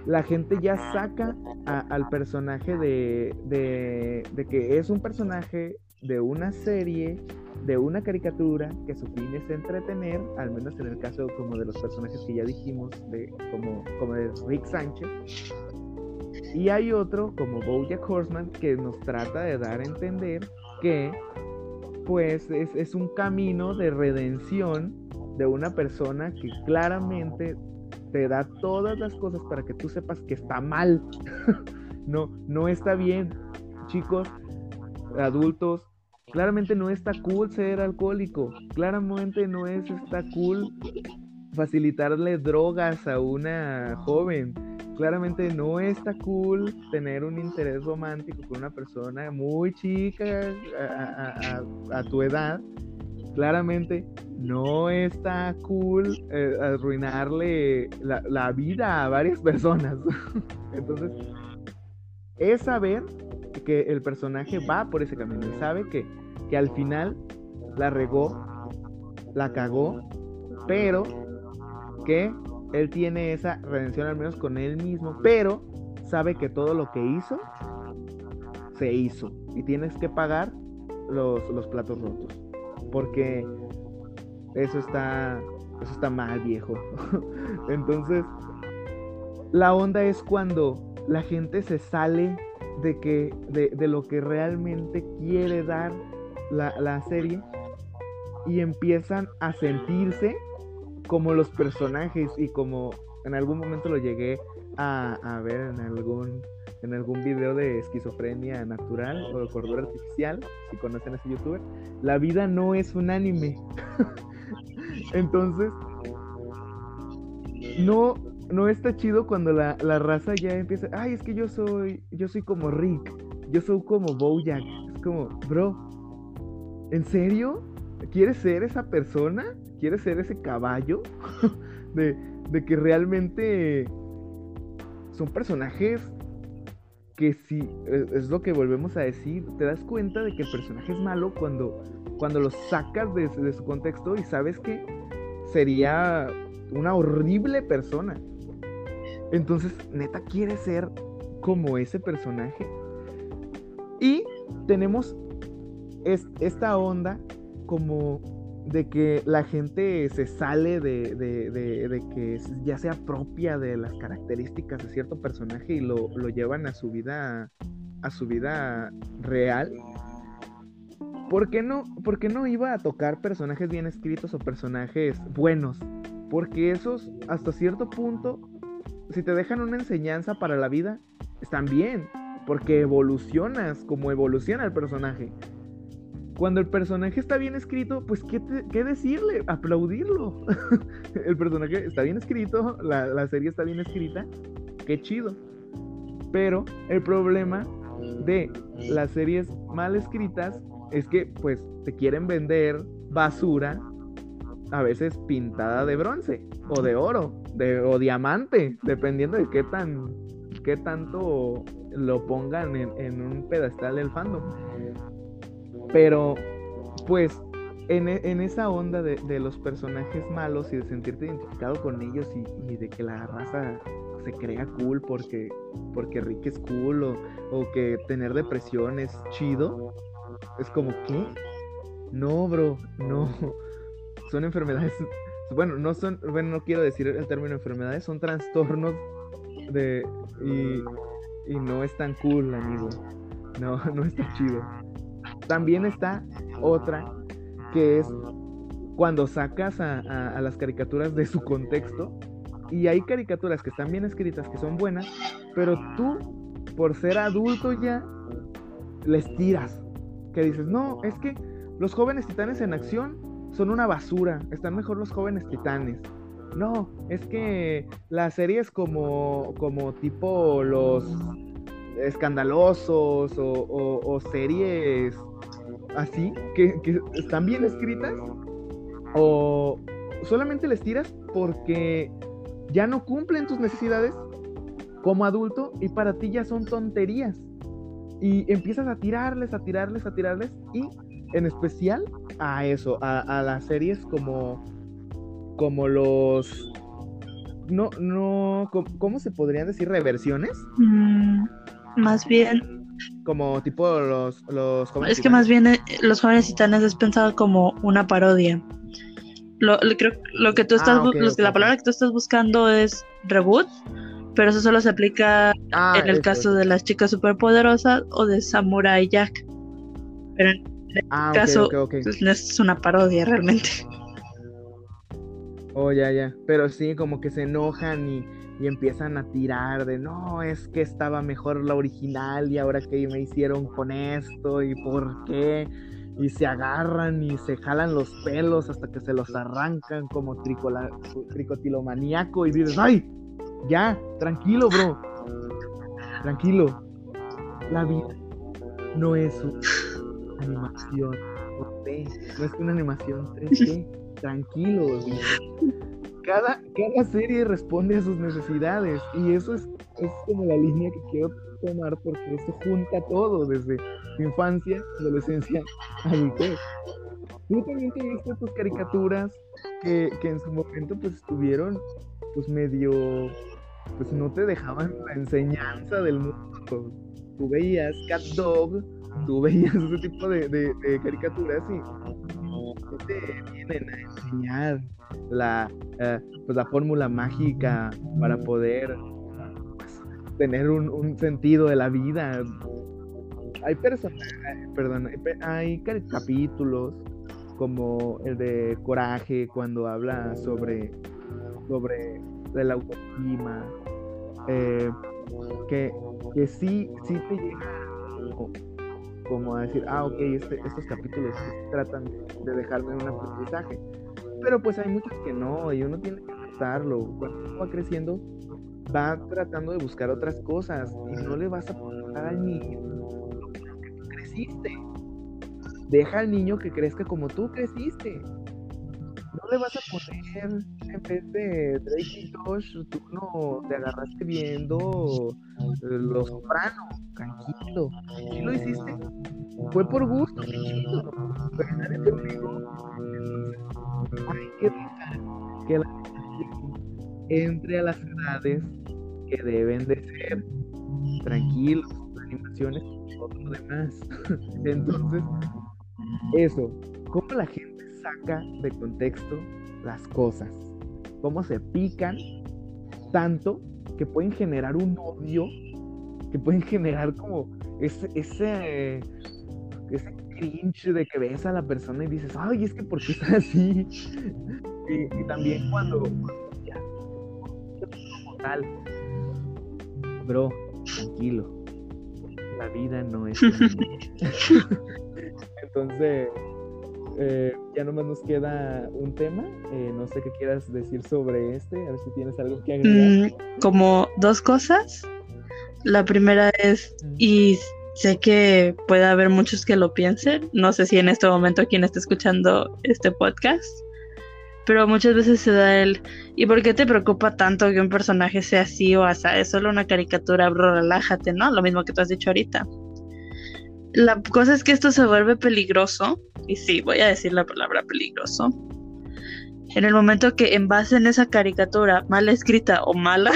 la gente ya saca al personaje de, de, de que es un personaje de una serie de una caricatura que su fin es entretener, al menos en el caso como de los personajes que ya dijimos, de, como, como de Rick Sánchez. Y hay otro como Bojack Horseman que nos trata de dar a entender que pues es, es un camino de redención de una persona que claramente te da todas las cosas para que tú sepas que está mal. no, no está bien. Chicos, adultos, Claramente no está cool ser alcohólico. Claramente no es está cool facilitarle drogas a una joven. Claramente no está cool tener un interés romántico con una persona muy chica a, tu edad. Claramente no está cool eh, arruinarle la, la vida a varias personas. Entonces, es saber que el personaje va por ese camino y sabe que, que al final la regó, la cagó, pero que él tiene esa redención al menos con él mismo, pero sabe que todo lo que hizo se hizo y tienes que pagar los, los platos rotos, porque eso está, eso está mal viejo. Entonces, la onda es cuando la gente se sale de, que, de, lo que realmente quiere dar la, serie y empiezan a sentirse como los personajes y como en algún momento lo llegué a, ver en algún en algún video de esquizofrenia natural o de cordura artificial, si conocen a ese youtuber, la vida no es un anime. Entonces, no, no está chido cuando la, raza ya empieza, ay, es que yo soy, yo soy como Rick, yo soy como Bojack. Es como, bro, ¿en serio? ¿Quieres ser esa persona? ¿Quieres ser ese caballo? de, de que realmente son personajes que si es lo que volvemos a decir, te das cuenta de que el personaje es malo cuando, cuando lo sacas de, de su contexto y sabes que sería una horrible persona. Entonces, neta, quiere ser como ese personaje. Y tenemos esta onda como de que la gente se sale de, de, que ya sea propia de las características de cierto personaje y lo, llevan a su vida a su vida real. ¿Por qué, no, ¿Por qué no iba a tocar personajes bien escritos o personajes buenos? Porque esos, hasta cierto punto, si te dejan una enseñanza para la vida, están bien, porque evolucionas como evoluciona el personaje. Cuando el personaje está bien escrito, pues ¿qué, decirle? Aplaudirlo. el personaje está bien escrito, la, la serie está bien escrita, qué chido. Pero el problema de las series mal escritas es que pues te quieren vender basura a veces pintada de bronce o de oro de, o diamante, dependiendo de qué tan qué tanto lo pongan en, un pedestal del fandom. Pero, pues, en, en esa onda de, los personajes malos y de sentirte identificado con ellos y, de que la raza se crea cool porque, porque Rick es cool o, o que tener depresión es chido, es como, ¿qué? No, bro, no son enfermedades, bueno, no son, bueno, no quiero decir el término enfermedades, son trastornos de, y, no es tan cool, amigo. No, no está chido. También está otra que es cuando sacas a, las caricaturas de su contexto y hay caricaturas que están bien escritas, que son buenas, pero tú, por ser adulto ya, les tiras. Que dices, no, es que los jóvenes titanes en acción son una basura, están mejor los jóvenes titanes. No, es que las series como, como tipo los escandalosos o, series así, que, están bien escritas, o solamente les tiras porque ya no cumplen tus necesidades como adulto y para ti ya son tonterías. Y empiezas a tirarles, a tirarles, a tirarles y en especial a eso, a, las series como, como los... No, no, ¿cómo se podrían decir? ¿Reversiones? Mm, más bien... Como tipo los, los jóvenes Es que más bien eh, los jóvenes titanes es pensado como una parodia. Lo, creo, lo que tú estás, ah, la palabra que tú estás buscando es reboot, pero eso solo se aplica ah, en el caso de las chicas superpoderosas o de Samurai Jack. Pero en Ah, caso, pues, no es una parodia realmente. Oh, ya, ya. Pero sí, como que se enojan y, empiezan a tirar de no, es que estaba mejor la original y ahora que me hicieron con esto y por qué. y se agarran y se jalan los pelos hasta que se los arrancan como tricola, tricotilomaníaco y dices, ¡ay! Ya, tranquilo, bro. Tranquilo. La vida no es una animación no es una animación 3D. Tranquilo, cada, cada serie responde a sus necesidades y eso es, es como la línea que quiero tomar porque eso junta todo desde infancia, adolescencia, adultez. Tú también te viste tus caricaturas que, que, en su momento pues estuvieron pues medio pues no te dejaban la enseñanza del mundo. Tú veías Cat Dog, tú veías ese tipo de, de, caricaturas y te vienen a enseñar la, eh, pues la fórmula mágica para poder pues, tener un, un, sentido de la vida. Hay personajes, perdón, hay, capítulos como el de Coraje cuando habla sobre, sobre la autoestima, eh, que, que sí, sí te llega como a decir, ah, ok, este, estos capítulos tratan de dejarme un aprendizaje. Pero pues hay muchos que no, y uno tiene que aceptarlo. Cuando va creciendo, va tratando de buscar otras cosas y no le vas a poner al niño que tú creciste. Deja al niño que crezca como tú creciste. No le vas a poner en vez de Drake y Josh, tú no te agarraste viendo Los Soprano, tranquilo. Si lo hiciste, fue por gusto, Pero nadie te Hay que dejar que la entre a las edades que deben de ser. Tranquilos, animaciones y todo lo demás. Entonces, eso, cómo la gente saca de contexto las cosas, cómo se pican tanto que pueden generar un odio, que pueden generar como ese, ese ese cringe de que ves a la persona y dices, ay, es que ¿por qué está así? y, también cuando, ya, como tal, bro, tranquilo, la vida no es... Entonces, eh, ya nomás nos queda un tema. Eh, no sé qué quieras decir sobre este. A ver si tienes algo que agregar. Mm, como dos cosas. La primera es, y Sé que puede haber muchos que lo piensen. No sé si en este momento quien está escuchando este podcast. Pero muchas veces se da el. ¿Y por qué te preocupa tanto que un personaje sea así o así? Es solo una caricatura, bro, relájate, ¿no? Lo mismo que tú has dicho ahorita. La cosa es que esto se vuelve peligroso. Y sí, voy a decir la palabra peligroso. En el momento que en base en esa caricatura mal escrita o mala,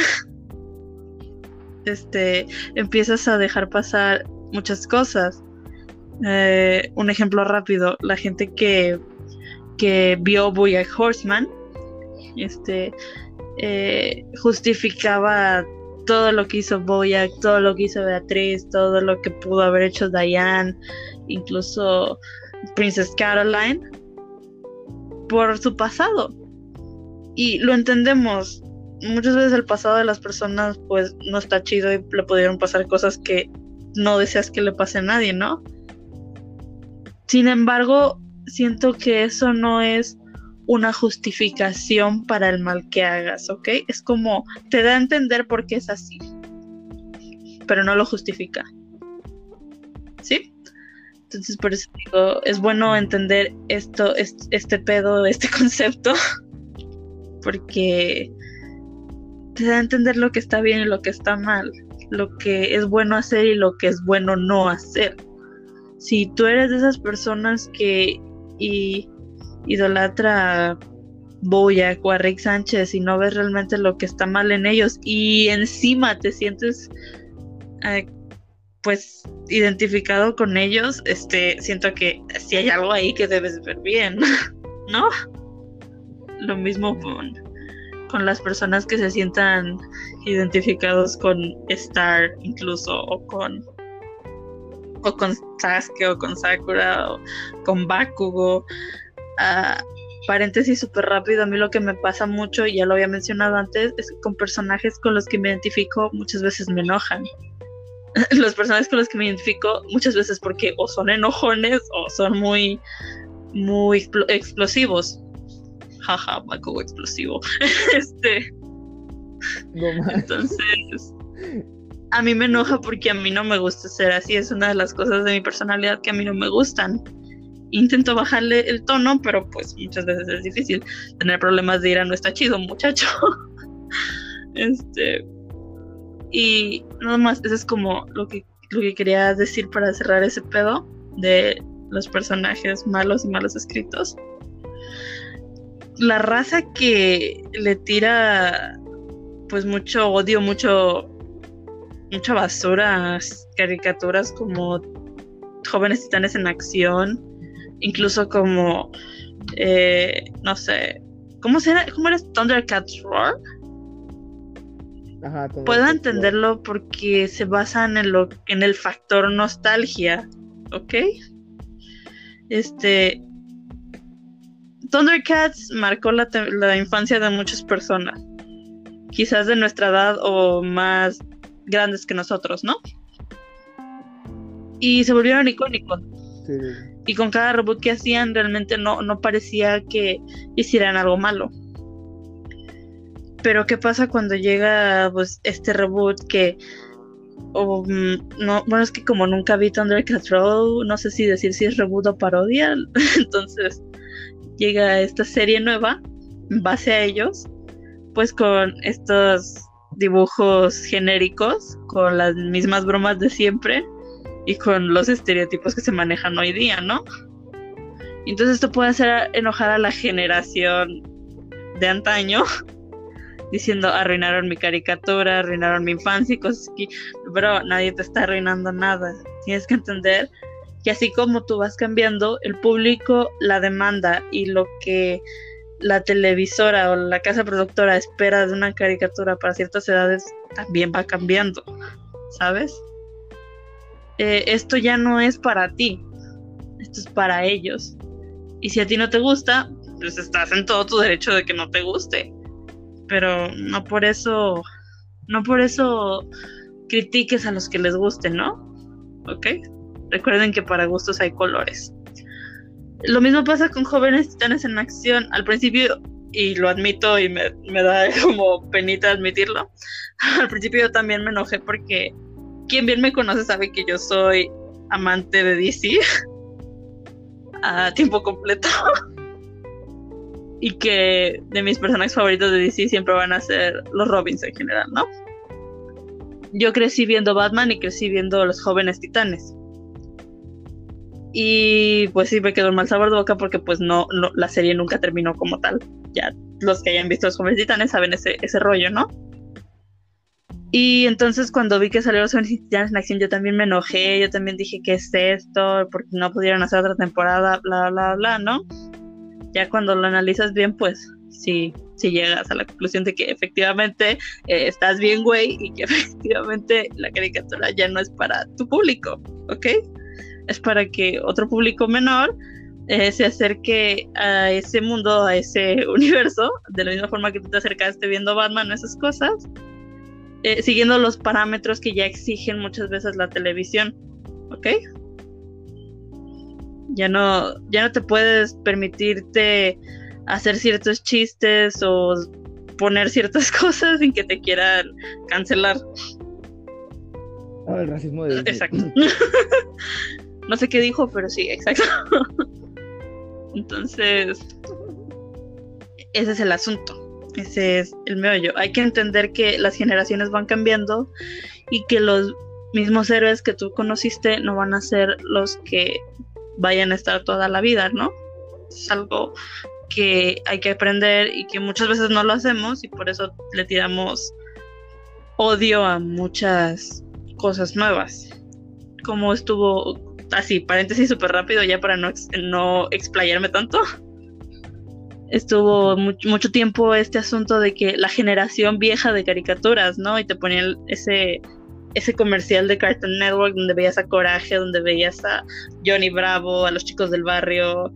este, empiezas a dejar pasar muchas cosas. Eh, un ejemplo rápido, la gente que, que vio Boyack Horseman, este, eh, justificaba todo lo que hizo Boyack, todo lo que hizo Beatriz, todo lo que pudo haber hecho Diane, incluso Princess Caroline, por su pasado. Y lo entendemos. Muchas veces el pasado de las personas pues no está chido y le pudieron pasar cosas que no deseas que le pase a nadie, ¿no? Sin embargo, siento que eso no es una justificación para el mal que hagas, ¿ok? Es como, te da a entender por qué es así, pero no lo justifica. ¿Sí? Entonces, por eso digo, es bueno entender esto, este, pedo, este concepto, porque te da a entender lo que está bien y lo que está mal lo que es bueno hacer y lo que es bueno no hacer. Si tú eres de esas personas que y, idolatra a Boyack o a Rick Sánchez y no ves realmente lo que está mal en ellos y encima te sientes eh, pues identificado con ellos, este siento que si hay algo ahí que debes ver bien, ¿no? Lo mismo con con las personas que se sientan identificados con Star incluso o con o con Sasuke o con Sakura o con Bakugo uh, paréntesis súper rápido a mí lo que me pasa mucho y ya lo había mencionado antes es que con personajes con los que me identifico muchas veces me enojan los personajes con los que me identifico muchas veces porque o son enojones o son muy, muy explosivos. Jaja, Bakugo explosivo. este. Entonces, a mí me enoja porque a mí no me gusta ser así. Es una de las cosas de mi personalidad que a mí no me gustan. Intento bajarle el tono, pero pues muchas veces es difícil. Tener problemas de ira no está chido, muchacho. este. Y nada más, eso es como lo que, lo que quería decir para cerrar ese pedo de los personajes malos y malos escritos. La raza que le tira pues mucho odio, mucho mucha basura, caricaturas como jóvenes titanes en acción, incluso como eh, no sé, ¿cómo será? ¿Cómo era Thundercats Roar? Puedo entenderlo porque se basan en lo en el factor nostalgia, ¿ok? Este Thundercats marcó la, la infancia de muchas personas, quizás de nuestra edad o más grandes que nosotros, ¿no? Y se volvieron icónicos. Y con cada reboot que hacían realmente no, no parecía que hicieran algo malo. Pero ¿qué pasa cuando llega pues este reboot que mm, no, bueno, es que como nunca vi Thundercats Row, no sé si decir si es reboot o parodia, entonces llega esta serie nueva en base a ellos, pues con estos dibujos genéricos, con las mismas bromas de siempre y con los estereotipos que se manejan hoy día, ¿no? Entonces esto puede hacer enojar a la generación de antaño, diciendo arruinaron mi caricatura, arruinaron mi infancia y cosas así, pero nadie te está arruinando nada. Tienes que entender que así como tú vas cambiando, el público, la demanda y lo que la televisora o la casa productora espera de una caricatura para ciertas edades también va cambiando, ¿sabes? Eh, esto ya no es para ti, esto es para ellos. Y si a ti no te gusta, pues estás en todo tu derecho de que no te guste. Pero no por eso, no por eso critiques a los que les guste, ¿no? ¿Ok? Recuerden que para gustos hay colores. Lo mismo pasa con jóvenes titanes en acción. Al principio, y lo admito y me, da como penita admitirlo, al principio yo también me enojé porque quien bien me conoce sabe que yo soy amante de DC a tiempo completo. y que de mis personajes favoritos de DC siempre van a ser los Robins en general, ¿no? Yo crecí viendo Batman y crecí viendo los jóvenes titanes. Y pues sí, me quedó un mal sabor de boca porque pues no, la serie nunca terminó como tal. Ya los que hayan visto los jóvenes titanes saben ese, ese rollo, ¿no? Y entonces cuando vi que los jóvenes titanes en acción, yo también me enojé, yo también dije, ¿qué es esto? Porque no pudieron hacer otra temporada, bla, bla, bla, ¿no? Ya cuando lo analizas bien, pues sí, sí llegas a la conclusión de que efectivamente eh, estás bien, güey, y que efectivamente la caricatura ya no es para tu público, ¿ok? es para que otro público menor eh, se acerque a ese mundo, a ese universo, de la misma forma que tú te acercaste viendo Batman, esas cosas, eh, siguiendo los parámetros que ya exigen muchas veces la televisión, ¿ok? Ya no, ya no te puedes permitirte hacer ciertos chistes o poner ciertas cosas sin que te quieran cancelar. Ah, el racismo de... Exacto. No sé qué dijo, pero sí, exacto. Entonces, ese es el asunto. Ese es el meollo. Hay que entender que las generaciones van cambiando y que los mismos héroes que tú conociste no van a ser los que vayan a estar toda la vida, ¿no? Es algo que hay que aprender y que muchas veces no lo hacemos y por eso le tiramos odio a muchas cosas nuevas. Como estuvo así, paréntesis súper rápido ya para no, no explayarme tanto. Estuvo mucho tiempo este asunto de que la generación vieja de caricaturas, ¿no? Y te ponían ese, ese comercial de Cartoon Network donde veías a Coraje, donde veías a Johnny Bravo, a los chicos del barrio,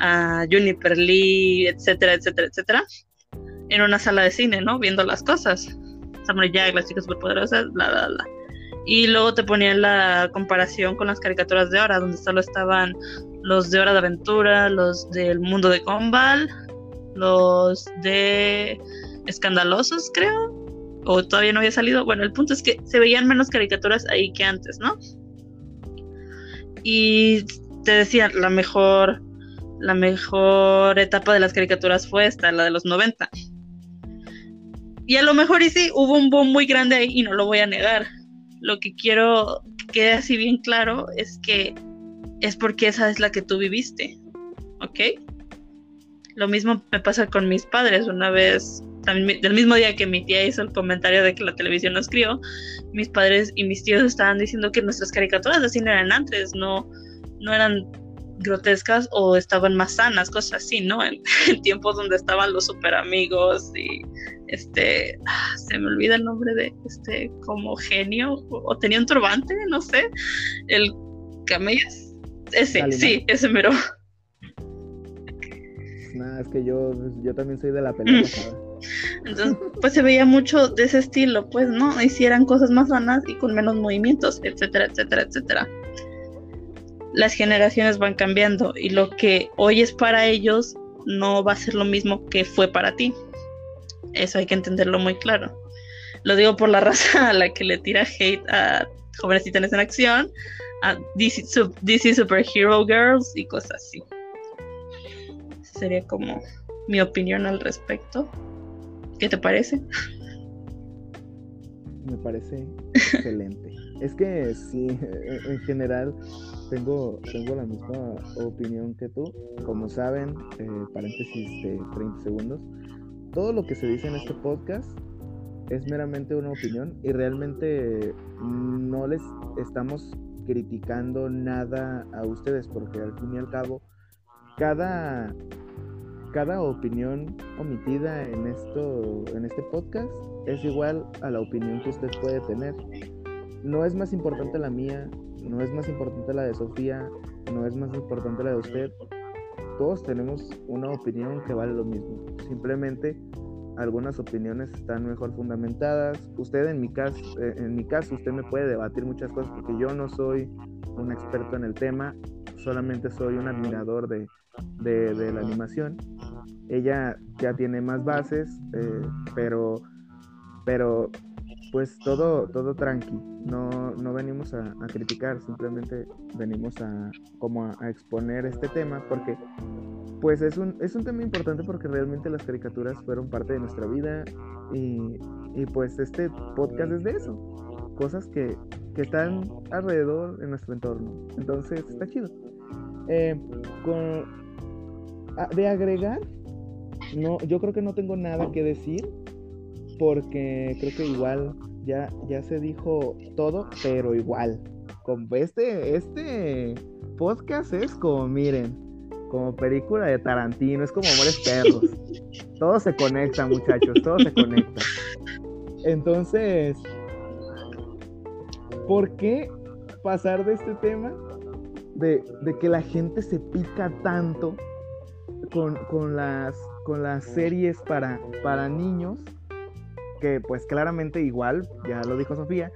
a Juniper Lee, etcétera, etcétera, etcétera, en una sala de cine, ¿no? Viendo las cosas. Samurai Jack, las chicas superpoderosas, bla, bla, bla. Y luego te ponían la comparación con las caricaturas de ahora, donde solo estaban los de Hora de Aventura, los del mundo de Gumball, los de Escandalosos, creo, o todavía no había salido. Bueno, el punto es que se veían menos caricaturas ahí que antes, ¿no? Y te decía, la mejor, la mejor etapa de las caricaturas fue esta, la de los 90. Y a lo mejor y sí, hubo un boom muy grande ahí y no lo voy a negar. Lo que quiero que quede así bien claro es que es porque esa es la que tú viviste, ¿ok? Lo mismo me pasa con mis padres. Una vez, también, del mismo día que mi tía hizo el comentario de que la televisión nos crió, mis padres y mis tíos estaban diciendo que nuestras caricaturas de cine eran antes, no, no eran grotescas o estaban más sanas, cosas así, ¿no? En, tiempos donde estaban los super amigos y este, ah, se me olvida el nombre de este, como genio, o, tenía un turbante, no sé, el camello, ese, sí, ese mero. Nada, es que yo, yo también soy de la pelea. Entonces, pues se veía mucho de ese estilo, pues, ¿no? Hicieran cosas más sanas y con menos movimientos, etcétera, etcétera, etcétera. Las generaciones van cambiando y lo que hoy es para ellos no va a ser lo mismo que fue para ti. Eso hay que entenderlo muy claro. Lo digo por la raza a la que le tira hate a Jóvenes Titanes en Acción, a DC, DC Superhero Girls y cosas así sería como mi opinión al respecto. ¿Qué te parece? Me parece excelente. es que sí, en general tengo, tengo la misma opinión que tú. Como saben, eh, paréntesis de 30 segundos, todo lo que se dice en este podcast es meramente una opinión y realmente no les estamos criticando nada a ustedes porque al fin y al cabo cada cada opinión omitida en esto en este podcast es igual a la opinión que usted puede tener. No es más importante la mía, no es más importante la de Sofía, no es más importante la de usted. Todos tenemos una opinión que vale lo mismo. Simplemente algunas opiniones están mejor fundamentadas. Usted en mi caso, eh, en mi caso usted me puede debatir muchas cosas porque yo no soy un experto en el tema, solamente soy un admirador de, de, la animación. Ella ya tiene más bases, eh, pero, pero pues todo, todo tranqui. No, no venimos a, criticar, simplemente venimos a como a, exponer este tema porque pues es un, es un tema importante porque realmente las caricaturas fueron parte de nuestra vida y, y pues este podcast es de eso. Cosas que, que están alrededor en nuestro entorno. Entonces está chido. Eh, con, de agregar, no, yo creo que no tengo nada que decir porque creo que igual ya, ya se dijo todo, pero igual. Como este, este podcast es como, miren, como película de Tarantino, es como Amores Perros. todo se conecta, muchachos, todo se conecta. Entonces, ¿por qué pasar de este tema de, que la gente se pica tanto con, las, con las series para, para niños, que pues claramente igual, ya lo dijo Sofía,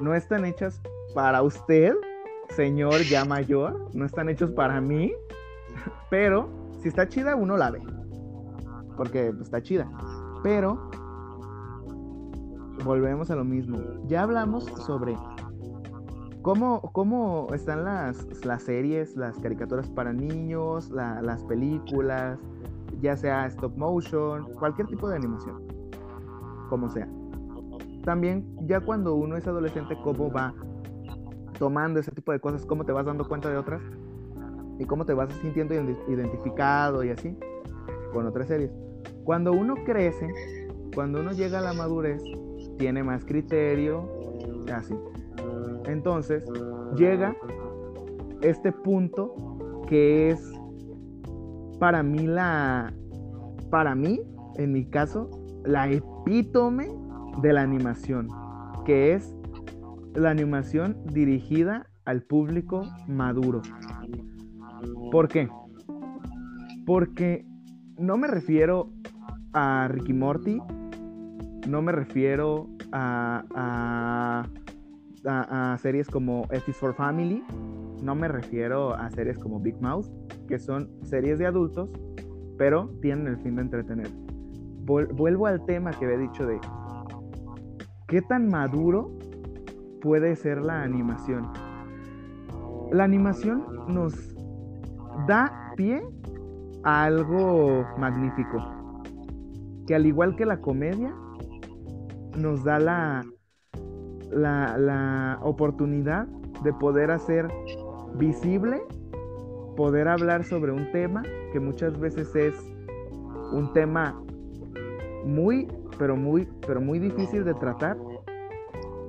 no están hechas para usted, señor ya mayor, no están hechos para mí, pero si está chida uno la ve, porque está chida, pero volvemos a lo mismo, ya hablamos sobre ¿Cómo, ¿Cómo, están las, las, series, las caricaturas para niños, las películas, ya sea stop motion, cualquier tipo de animación, como sea? También ya cuando uno es adolescente, ¿cómo va tomando ese tipo de cosas? ¿Cómo te vas dando cuenta de otras? ¿Y cómo te vas sintiendo identificado y así con otras series? Cuando uno crece, cuando uno llega a la madurez, tiene más criterio, así entonces llega este punto que es para mí la, para mí, en mi caso, la epítome de la animación, que es la animación dirigida al público maduro. ¿Por qué? Porque no me refiero a Ricky Morty, no me refiero a a, series como F is for Family. No me refiero a series como Big Mouth, que son series de adultos, pero tienen el fin de entretener. vuelvo al tema que había dicho de qué tan maduro puede ser la animación. La animación nos da pie a algo magnífico, que al igual que la comedia, nos da la, la, oportunidad de poder hacer visible, poder hablar sobre un tema que muchas veces es un tema muy, pero muy, pero muy difícil de tratar.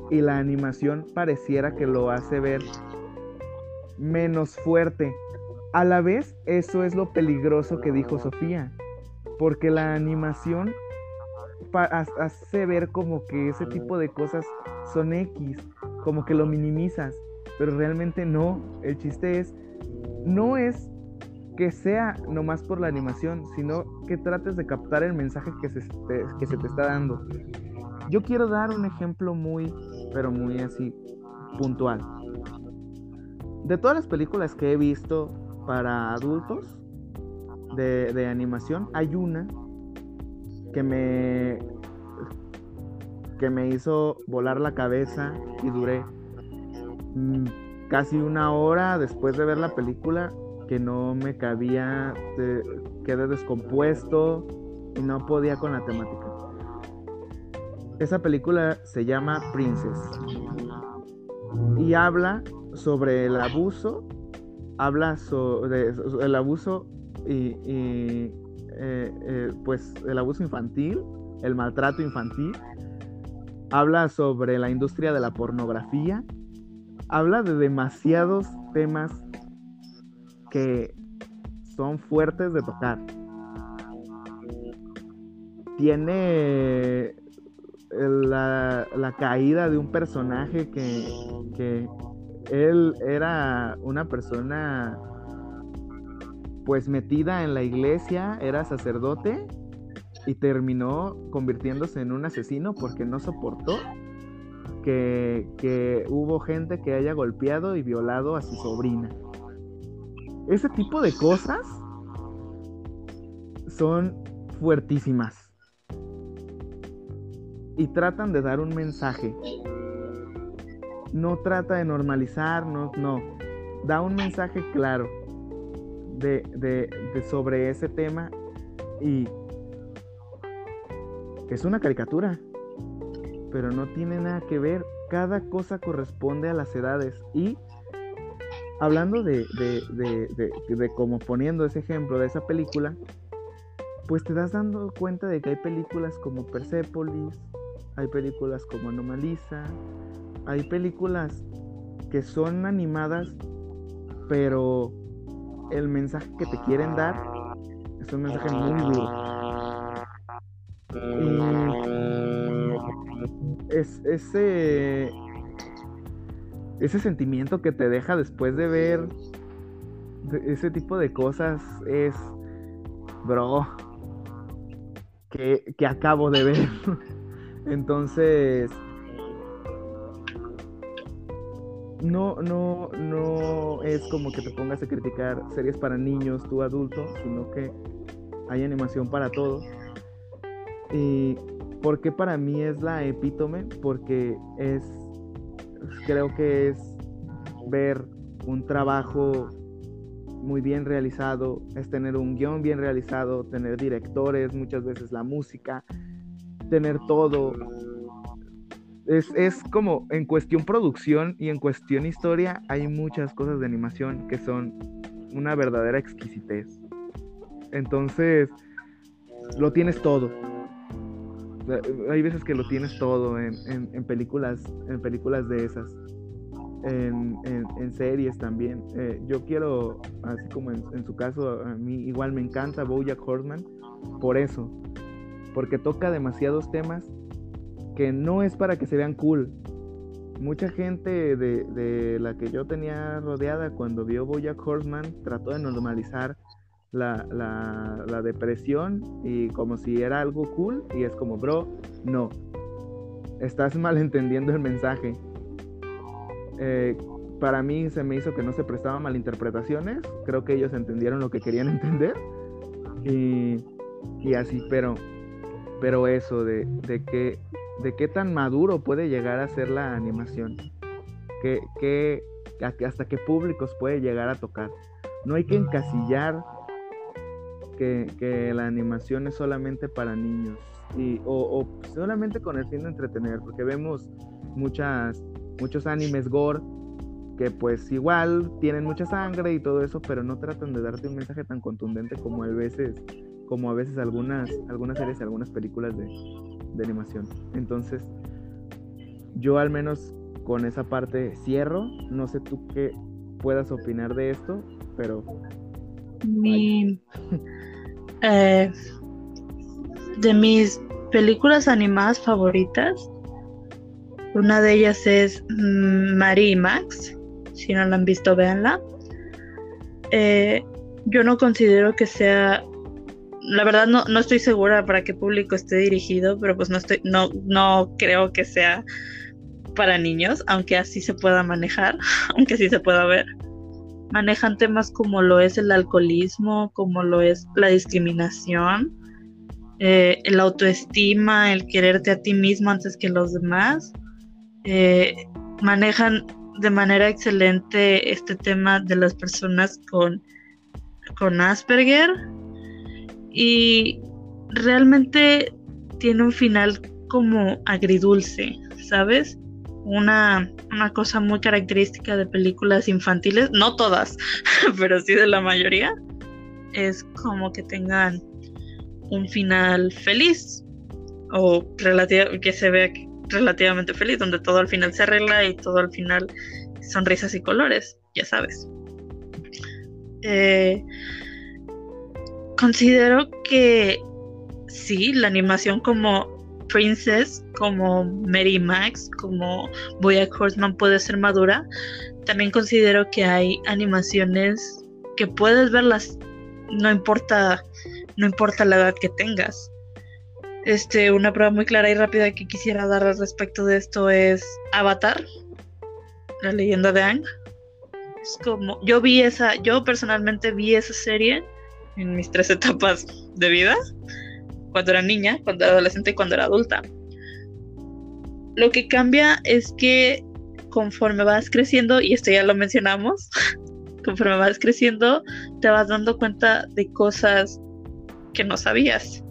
Y la animación pareciera que lo hace ver menos fuerte. A la vez, eso es lo peligroso que dijo Sofía, porque la animación hace ver como que ese tipo de cosas son X, como que lo minimizas, pero realmente no. El chiste es, no es que sea nomás por la animación, sino que trates de captar el mensaje que se, te, que se te está dando. Yo quiero dar un ejemplo muy, pero muy así, puntual. De todas las películas que he visto para adultos de, de animación, hay una que me que me hizo volar la cabeza y duré mm, casi una hora después de ver la película que no me cabía, quedé descompuesto y no podía con la temática. Esa película se llama Princess y habla sobre el abuso, habla sobre el abuso y, y eh, eh, pues el abuso infantil, el maltrato infantil, habla sobre la industria de la pornografía, habla de demasiados temas que son fuertes de tocar. Tiene la, la caída de un personaje que, que él era una persona pues metida en la iglesia, era sacerdote y terminó convirtiéndose en un asesino porque no soportó que, que, hubo gente que haya golpeado y violado a su sobrina. Ese tipo de cosas son fuertísimas y tratan de dar un mensaje. No trata de normalizar, no, no. Da un mensaje claro de, sobre ese tema y es una caricatura, pero no tiene nada que ver. Cada cosa corresponde a las edades y hablando de, de, como poniendo ese ejemplo de esa película, pues te das dando cuenta de que hay películas como Persepolis, hay películas como Anomalisa, hay películas que son animadas, pero el mensaje que te quieren dar es un mensaje muy duro. Y es ese ese sentimiento que te deja después de ver ese tipo de cosas es bro que, que acabo de ver. Entonces, no, no, no es como que te pongas a criticar series para niños, tú adulto, sino que hay animación para todos. ¿Y por qué para mí es la epítome? Porque es, creo que es ver un trabajo muy bien realizado, es tener un guion bien realizado, tener directores, muchas veces la música, tener todo, es, como en cuestión producción y en cuestión historia hay muchas cosas de animación que son una verdadera exquisitez. Entonces, lo tienes todo. Hay veces que lo tienes todo en, películas, en películas de esas. En, series también. Eh, yo quiero, así como en, su caso, a mí igual me encanta Bojack Horseman por eso, porque toca demasiados temas no es para que se vean cool. Mucha gente de, la que yo tenía rodeada cuando vio Bojack Horseman trató de normalizar la, la, depresión y como si era algo cool y es como, bro, no, estás malentendiendo el mensaje. Eh, para mí se me hizo que no se prestaban malinterpretaciones. Creo que ellos entendieron lo que querían entender. Y, y así, pero, pero eso de, de, que, de qué tan maduro puede llegar a ser la animación. Que, que, hasta qué públicos puede llegar a tocar. No hay que encasillar que, que la animación es solamente para niños y, o, o, solamente con el fin de entretener, porque vemos muchas, muchos animes gore que pues igual tienen mucha sangre y todo eso, pero no tratan de darte un mensaje tan contundente como a veces, como a veces algunas, algunas series y algunas películas de, de animación. Entonces, yo al menos con esa parte cierro. No sé tú qué puedas opinar de esto, pero... Mi, eh, de mis películas animadas favoritas, una de ellas es mm, Marie y Max. Si no la han visto, véanla. Eh, yo no considero que sea. La verdad no, no estoy segura para qué público esté dirigido, pero pues no estoy, no, no creo que sea para niños, aunque así se pueda manejar, aunque así se pueda ver. Manejan temas como lo es el alcoholismo, como lo es la discriminación, eh, el autoestima, el quererte a ti mismo antes que los demás. Eh, manejan de manera excelente este tema de las personas con, con Asperger y realmente tiene un final como agridulce, ¿sabes? Una, una cosa muy característica de películas infantiles, no todas, pero sí de la mayoría, es como que tengan un final feliz o que se vea relativamente feliz, donde todo al final se arregla y todo al final son risas y colores, ya sabes. Eh, considero que sí, la animación como Princess, como Mary Max, como Boyack Horseman puede ser madura. También considero que hay animaciones que puedes verlas, no importa, no importa la edad que tengas. Este, una prueba muy clara y rápida que quisiera dar al respecto de esto es Avatar, la leyenda de Ang. Es como, yo vi esa, yo personalmente vi esa serie en mis tres etapas de vida, cuando era niña, cuando era adolescente y cuando era adulta. Lo que cambia es que conforme vas creciendo, y esto ya lo mencionamos, conforme vas creciendo, te vas dando cuenta de cosas que no sabías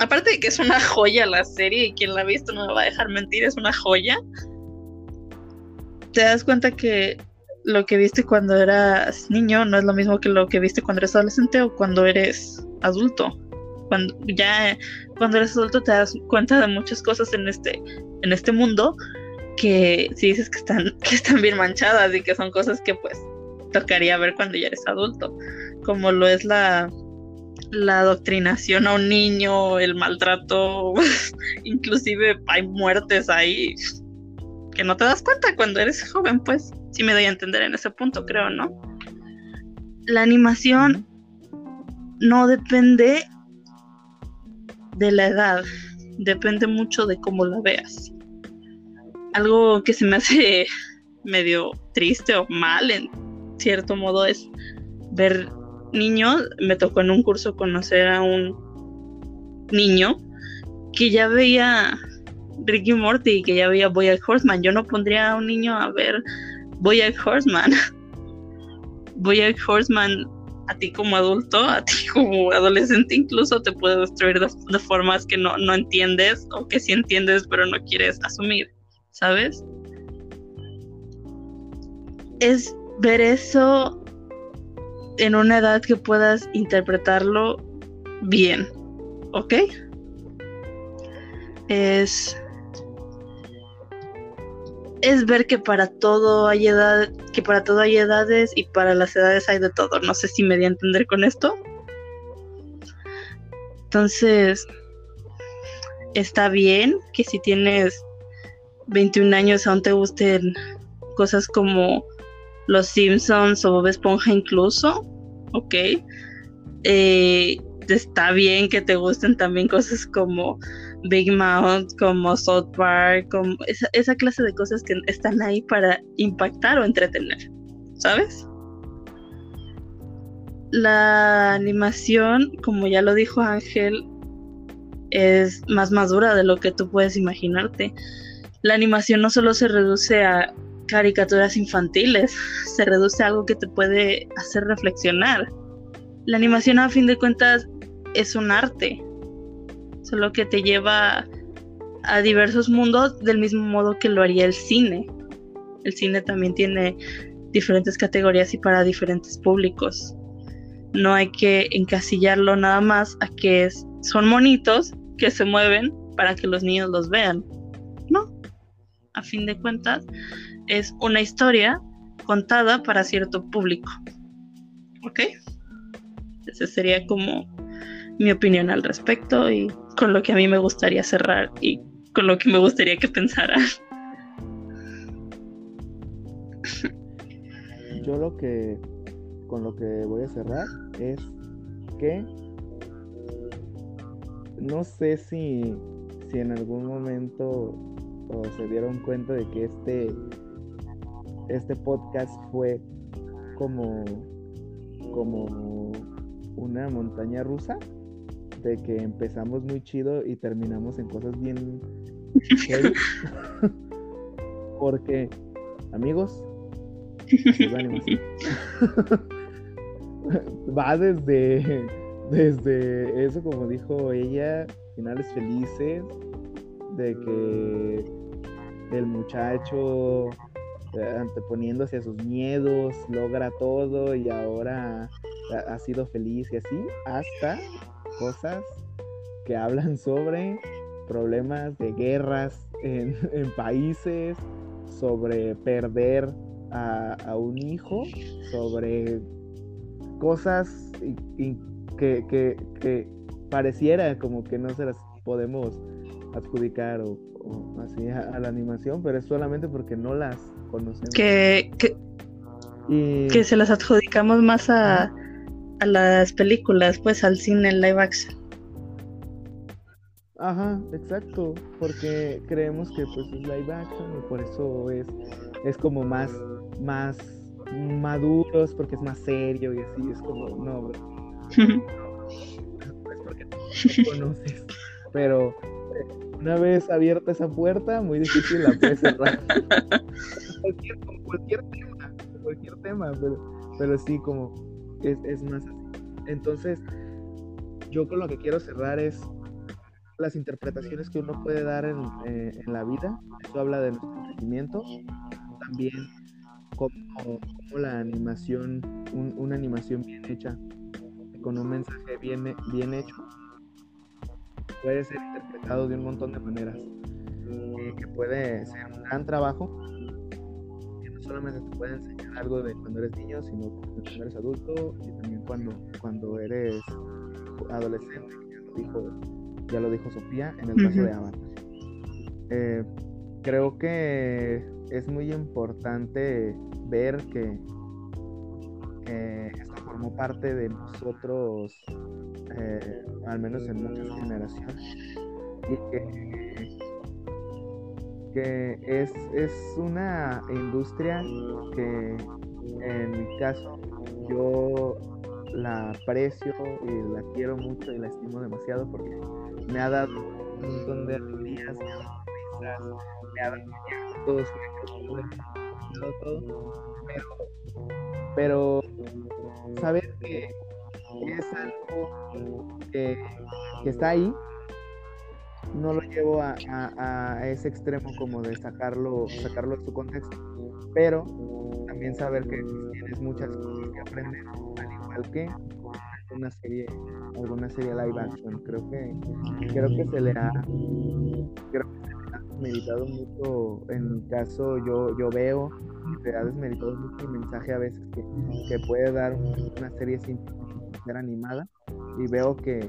aparte de que es una joya la serie y quien la ha visto no me va a dejar mentir, es una joya. Te das cuenta que lo que viste cuando eras niño no es lo mismo que lo que viste cuando eres adolescente o cuando eres adulto. Cuando ya cuando eres adulto te das cuenta de muchas cosas en este en este mundo que si dices que están que están bien manchadas y que son cosas que pues tocaría ver cuando ya eres adulto, como lo es la la adoctrinación a un niño, el maltrato, inclusive hay muertes ahí que no te das cuenta cuando eres joven, pues sí me doy a entender en ese punto, creo, ¿no? La animación no depende de la edad, depende mucho de cómo la veas. Algo que se me hace medio triste o mal en cierto modo es ver niño, me tocó en un curso conocer a un niño que ya veía Ricky Morty que ya veía Boyack Horseman. Yo no pondría a un niño a ver Boyack Horseman. Boyack Horseman a ti como adulto, a ti como adolescente incluso te puede destruir de, formas que no, no entiendes o que sí entiendes pero no quieres asumir, ¿sabes? Es ver eso en una edad que puedas interpretarlo bien, ¿ok? Es es ver que para todo hay edad, que para todo hay edades y para las edades hay de todo. No sé si me di a entender con esto. Entonces, está bien que si tienes 21 años aún te gusten cosas como los Simpsons o Bob Esponja incluso, ok. Eh, está bien que te gusten también cosas como Big Mouth, como South Park, como esa, esa clase de cosas que están ahí para impactar o entretener, ¿sabes? La animación, como ya lo dijo Ángel, es más madura de lo que tú puedes imaginarte. La animación no solo se reduce a caricaturas infantiles, se reduce a algo que te puede hacer reflexionar. La animación a fin de cuentas es un arte, solo que te lleva a diversos mundos del mismo modo que lo haría el cine. El cine también tiene diferentes categorías y para diferentes públicos. No hay que encasillarlo nada más a que son monitos que se mueven para que los niños los vean. No. A fin de cuentas, es una historia contada para cierto público. ¿Ok? Esa sería como mi opinión al respecto y con lo que a mí me gustaría cerrar y con lo que me gustaría que pensara. Yo lo que con lo que voy a cerrar es que no sé si, si en algún momento se dieron cuenta de que este este podcast fue como como una montaña rusa de que empezamos muy chido y terminamos en cosas bien porque amigos va desde desde eso como dijo ella finales felices de que el muchacho eh, anteponiéndose a sus miedos logra todo y ahora ha sido feliz y así hasta cosas que hablan sobre problemas de guerras en, países, sobre perder a, un hijo, sobre cosas que, que, pareciera como que no se las podemos adjudicar o, así a, la animación, pero es solamente porque no las conocemos. Que, que se las adjudicamos más a, a las películas, pues al cine live action. Ajá, exacto, porque creemos que pues es live action y por eso es, es como más, más maduros, porque es más serio y así, es como, no, es porque no conoces, pero eh, una vez abierta esa puerta, muy difícil la puedes cerrar. cualquier, cualquier tema, cualquier tema, pero, pero sí, como es, más así. Entonces, yo con lo que quiero cerrar es las interpretaciones que uno puede dar en, eh, la vida. Eso habla de nuestro crecimiento. También como, la animación, una animación bien hecha, con un mensaje bien, bien hecho, puede ser interpretado de un montón de maneras. Y que puede ser un gran trabajo solamente te puede enseñar algo de cuando eres niño, sino cuando eres adulto y también cuando, cuando eres adolescente, ya lo dijo, ya lo dijo Sofía en el caso de Avatar. Eh, creo que es muy importante ver que, esto formó parte de nosotros, eh, al menos en muchas generaciones, y que que es, es una industria que en mi caso yo la aprecio y la quiero mucho y la estimo demasiado porque me ha dado un montón de alegrías, me ha dado risas, me ha dado dado todo, pero, pero saber que es algo que, que está ahí. No lo llevo a, ese extremo como de sacarlo, sacarlo de su contexto, pero también saber que tienes muchas cosas que aprender, al igual que una serie, alguna serie live action. Creo que, creo que se le ha, creo que se le ha meditado mucho, en mi caso yo, yo veo, se ha desmeditado mucho el mensaje a veces que, que puede dar una serie sin ser animada y veo que,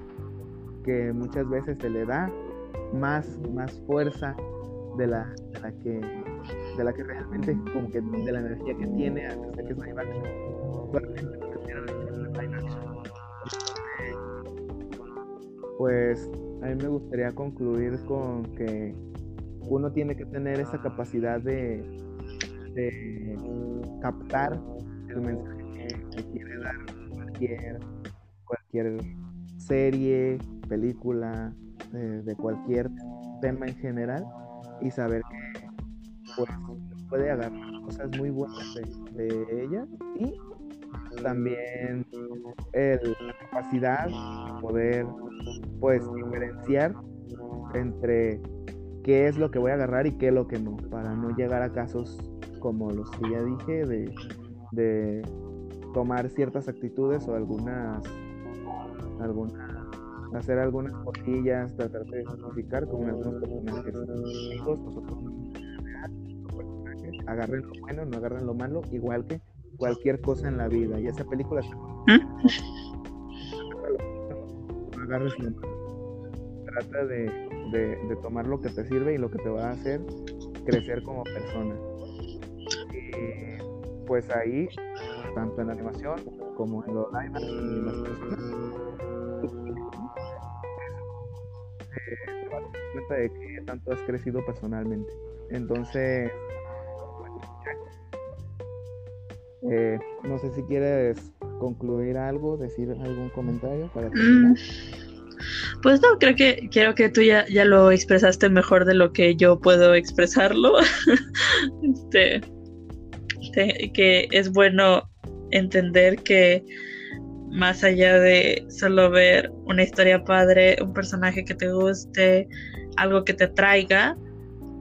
que muchas veces se le da más, más fuerza de la, de la que de la que realmente como que de la energía que tiene hasta que es live action. pues a mí me gustaría concluir con que uno tiene que tener esa capacidad de, captar el mensaje que quiere dar cualquier, cualquier serie, película, eh, de cualquier tema en general y saber que pues, puede agarrar cosas muy buenas de, ella y también la capacidad de poder pues diferenciar entre qué es lo que voy a agarrar y qué es lo que no, para no llegar a casos como los que ya dije, de, de tomar ciertas actitudes o algunas, algunas hacer algunas cosillas, tratar de justificar como algunos personajes agarren lo bueno, no agarren lo malo, igual que cualquier cosa en la vida. Y esa película ¿Mm? no agarres lo malo. Trata de, de, tomar lo que te sirve y lo que te va a hacer crecer como persona. Y pues ahí, tanto en la animación como en los live y las personas, te vas a dar cuenta de que tanto has crecido personalmente. Entonces, eh, no sé si quieres concluir algo, decir algún comentario para mm. Pues no, creo que creo que tú ya, ya lo expresaste mejor de lo que yo puedo expresarlo. este, que es bueno entender que más allá de solo ver una historia padre, un personaje que te guste, algo que te traiga,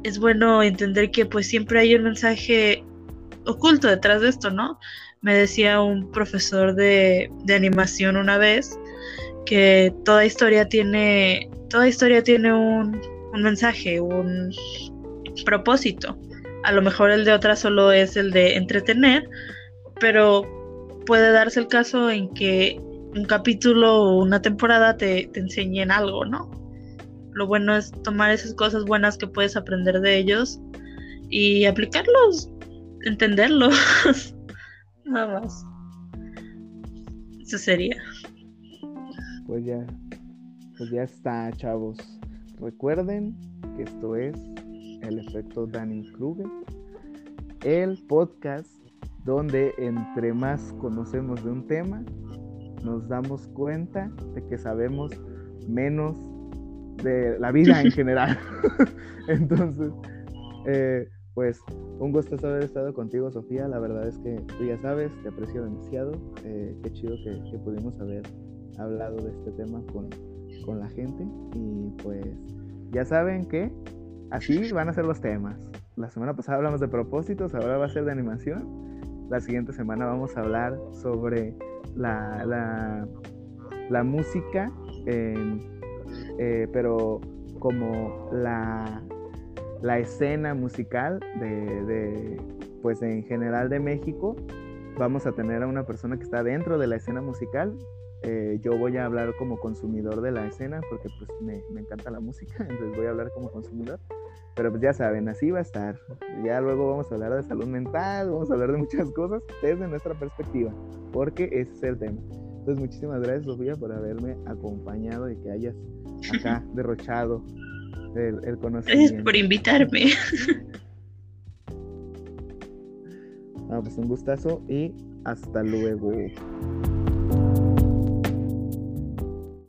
es bueno entender que pues siempre hay un mensaje oculto detrás de esto, ¿no? Me decía un profesor de, de animación una vez que toda historia tiene, toda historia tiene un, un mensaje, un propósito. A lo mejor el de otra solo es el de entretener, pero puede darse el caso en que un capítulo o una temporada te, te enseñen algo, ¿no? Lo bueno es tomar esas cosas buenas que puedes aprender de ellos y aplicarlos, entenderlos. Nada más. Eso sería. Pues ya, pues ya está, chavos. Recuerden que esto es el efecto Danny Kruger, el podcast donde entre más conocemos de un tema, nos damos cuenta de que sabemos menos de la vida en general. Entonces, eh, pues un gusto haber estado contigo, Sofía. La verdad es que tú ya sabes, te aprecio demasiado. Eh, qué chido que, pudimos haber hablado de este tema con, con la gente. Y pues ya saben que así van a ser los temas. La semana pasada hablamos de propósitos, ahora va a ser de animación. La siguiente semana vamos a hablar sobre la, la, música, eh, pero como la, la escena musical de, pues en general de México. Vamos a tener a una persona que está dentro de la escena musical. Eh, yo voy a hablar como consumidor de la escena porque pues me, me encanta la música, entonces voy a hablar como consumidor. Pero pues ya saben, así va a estar. Ya luego vamos a hablar de salud mental, vamos a hablar de muchas cosas desde nuestra perspectiva, porque ese es el tema. Entonces, muchísimas gracias, Sofía, por haberme acompañado y que hayas acá derrochado el, el conocimiento. Gracias por invitarme. Ah, pues un gustazo y hasta luego.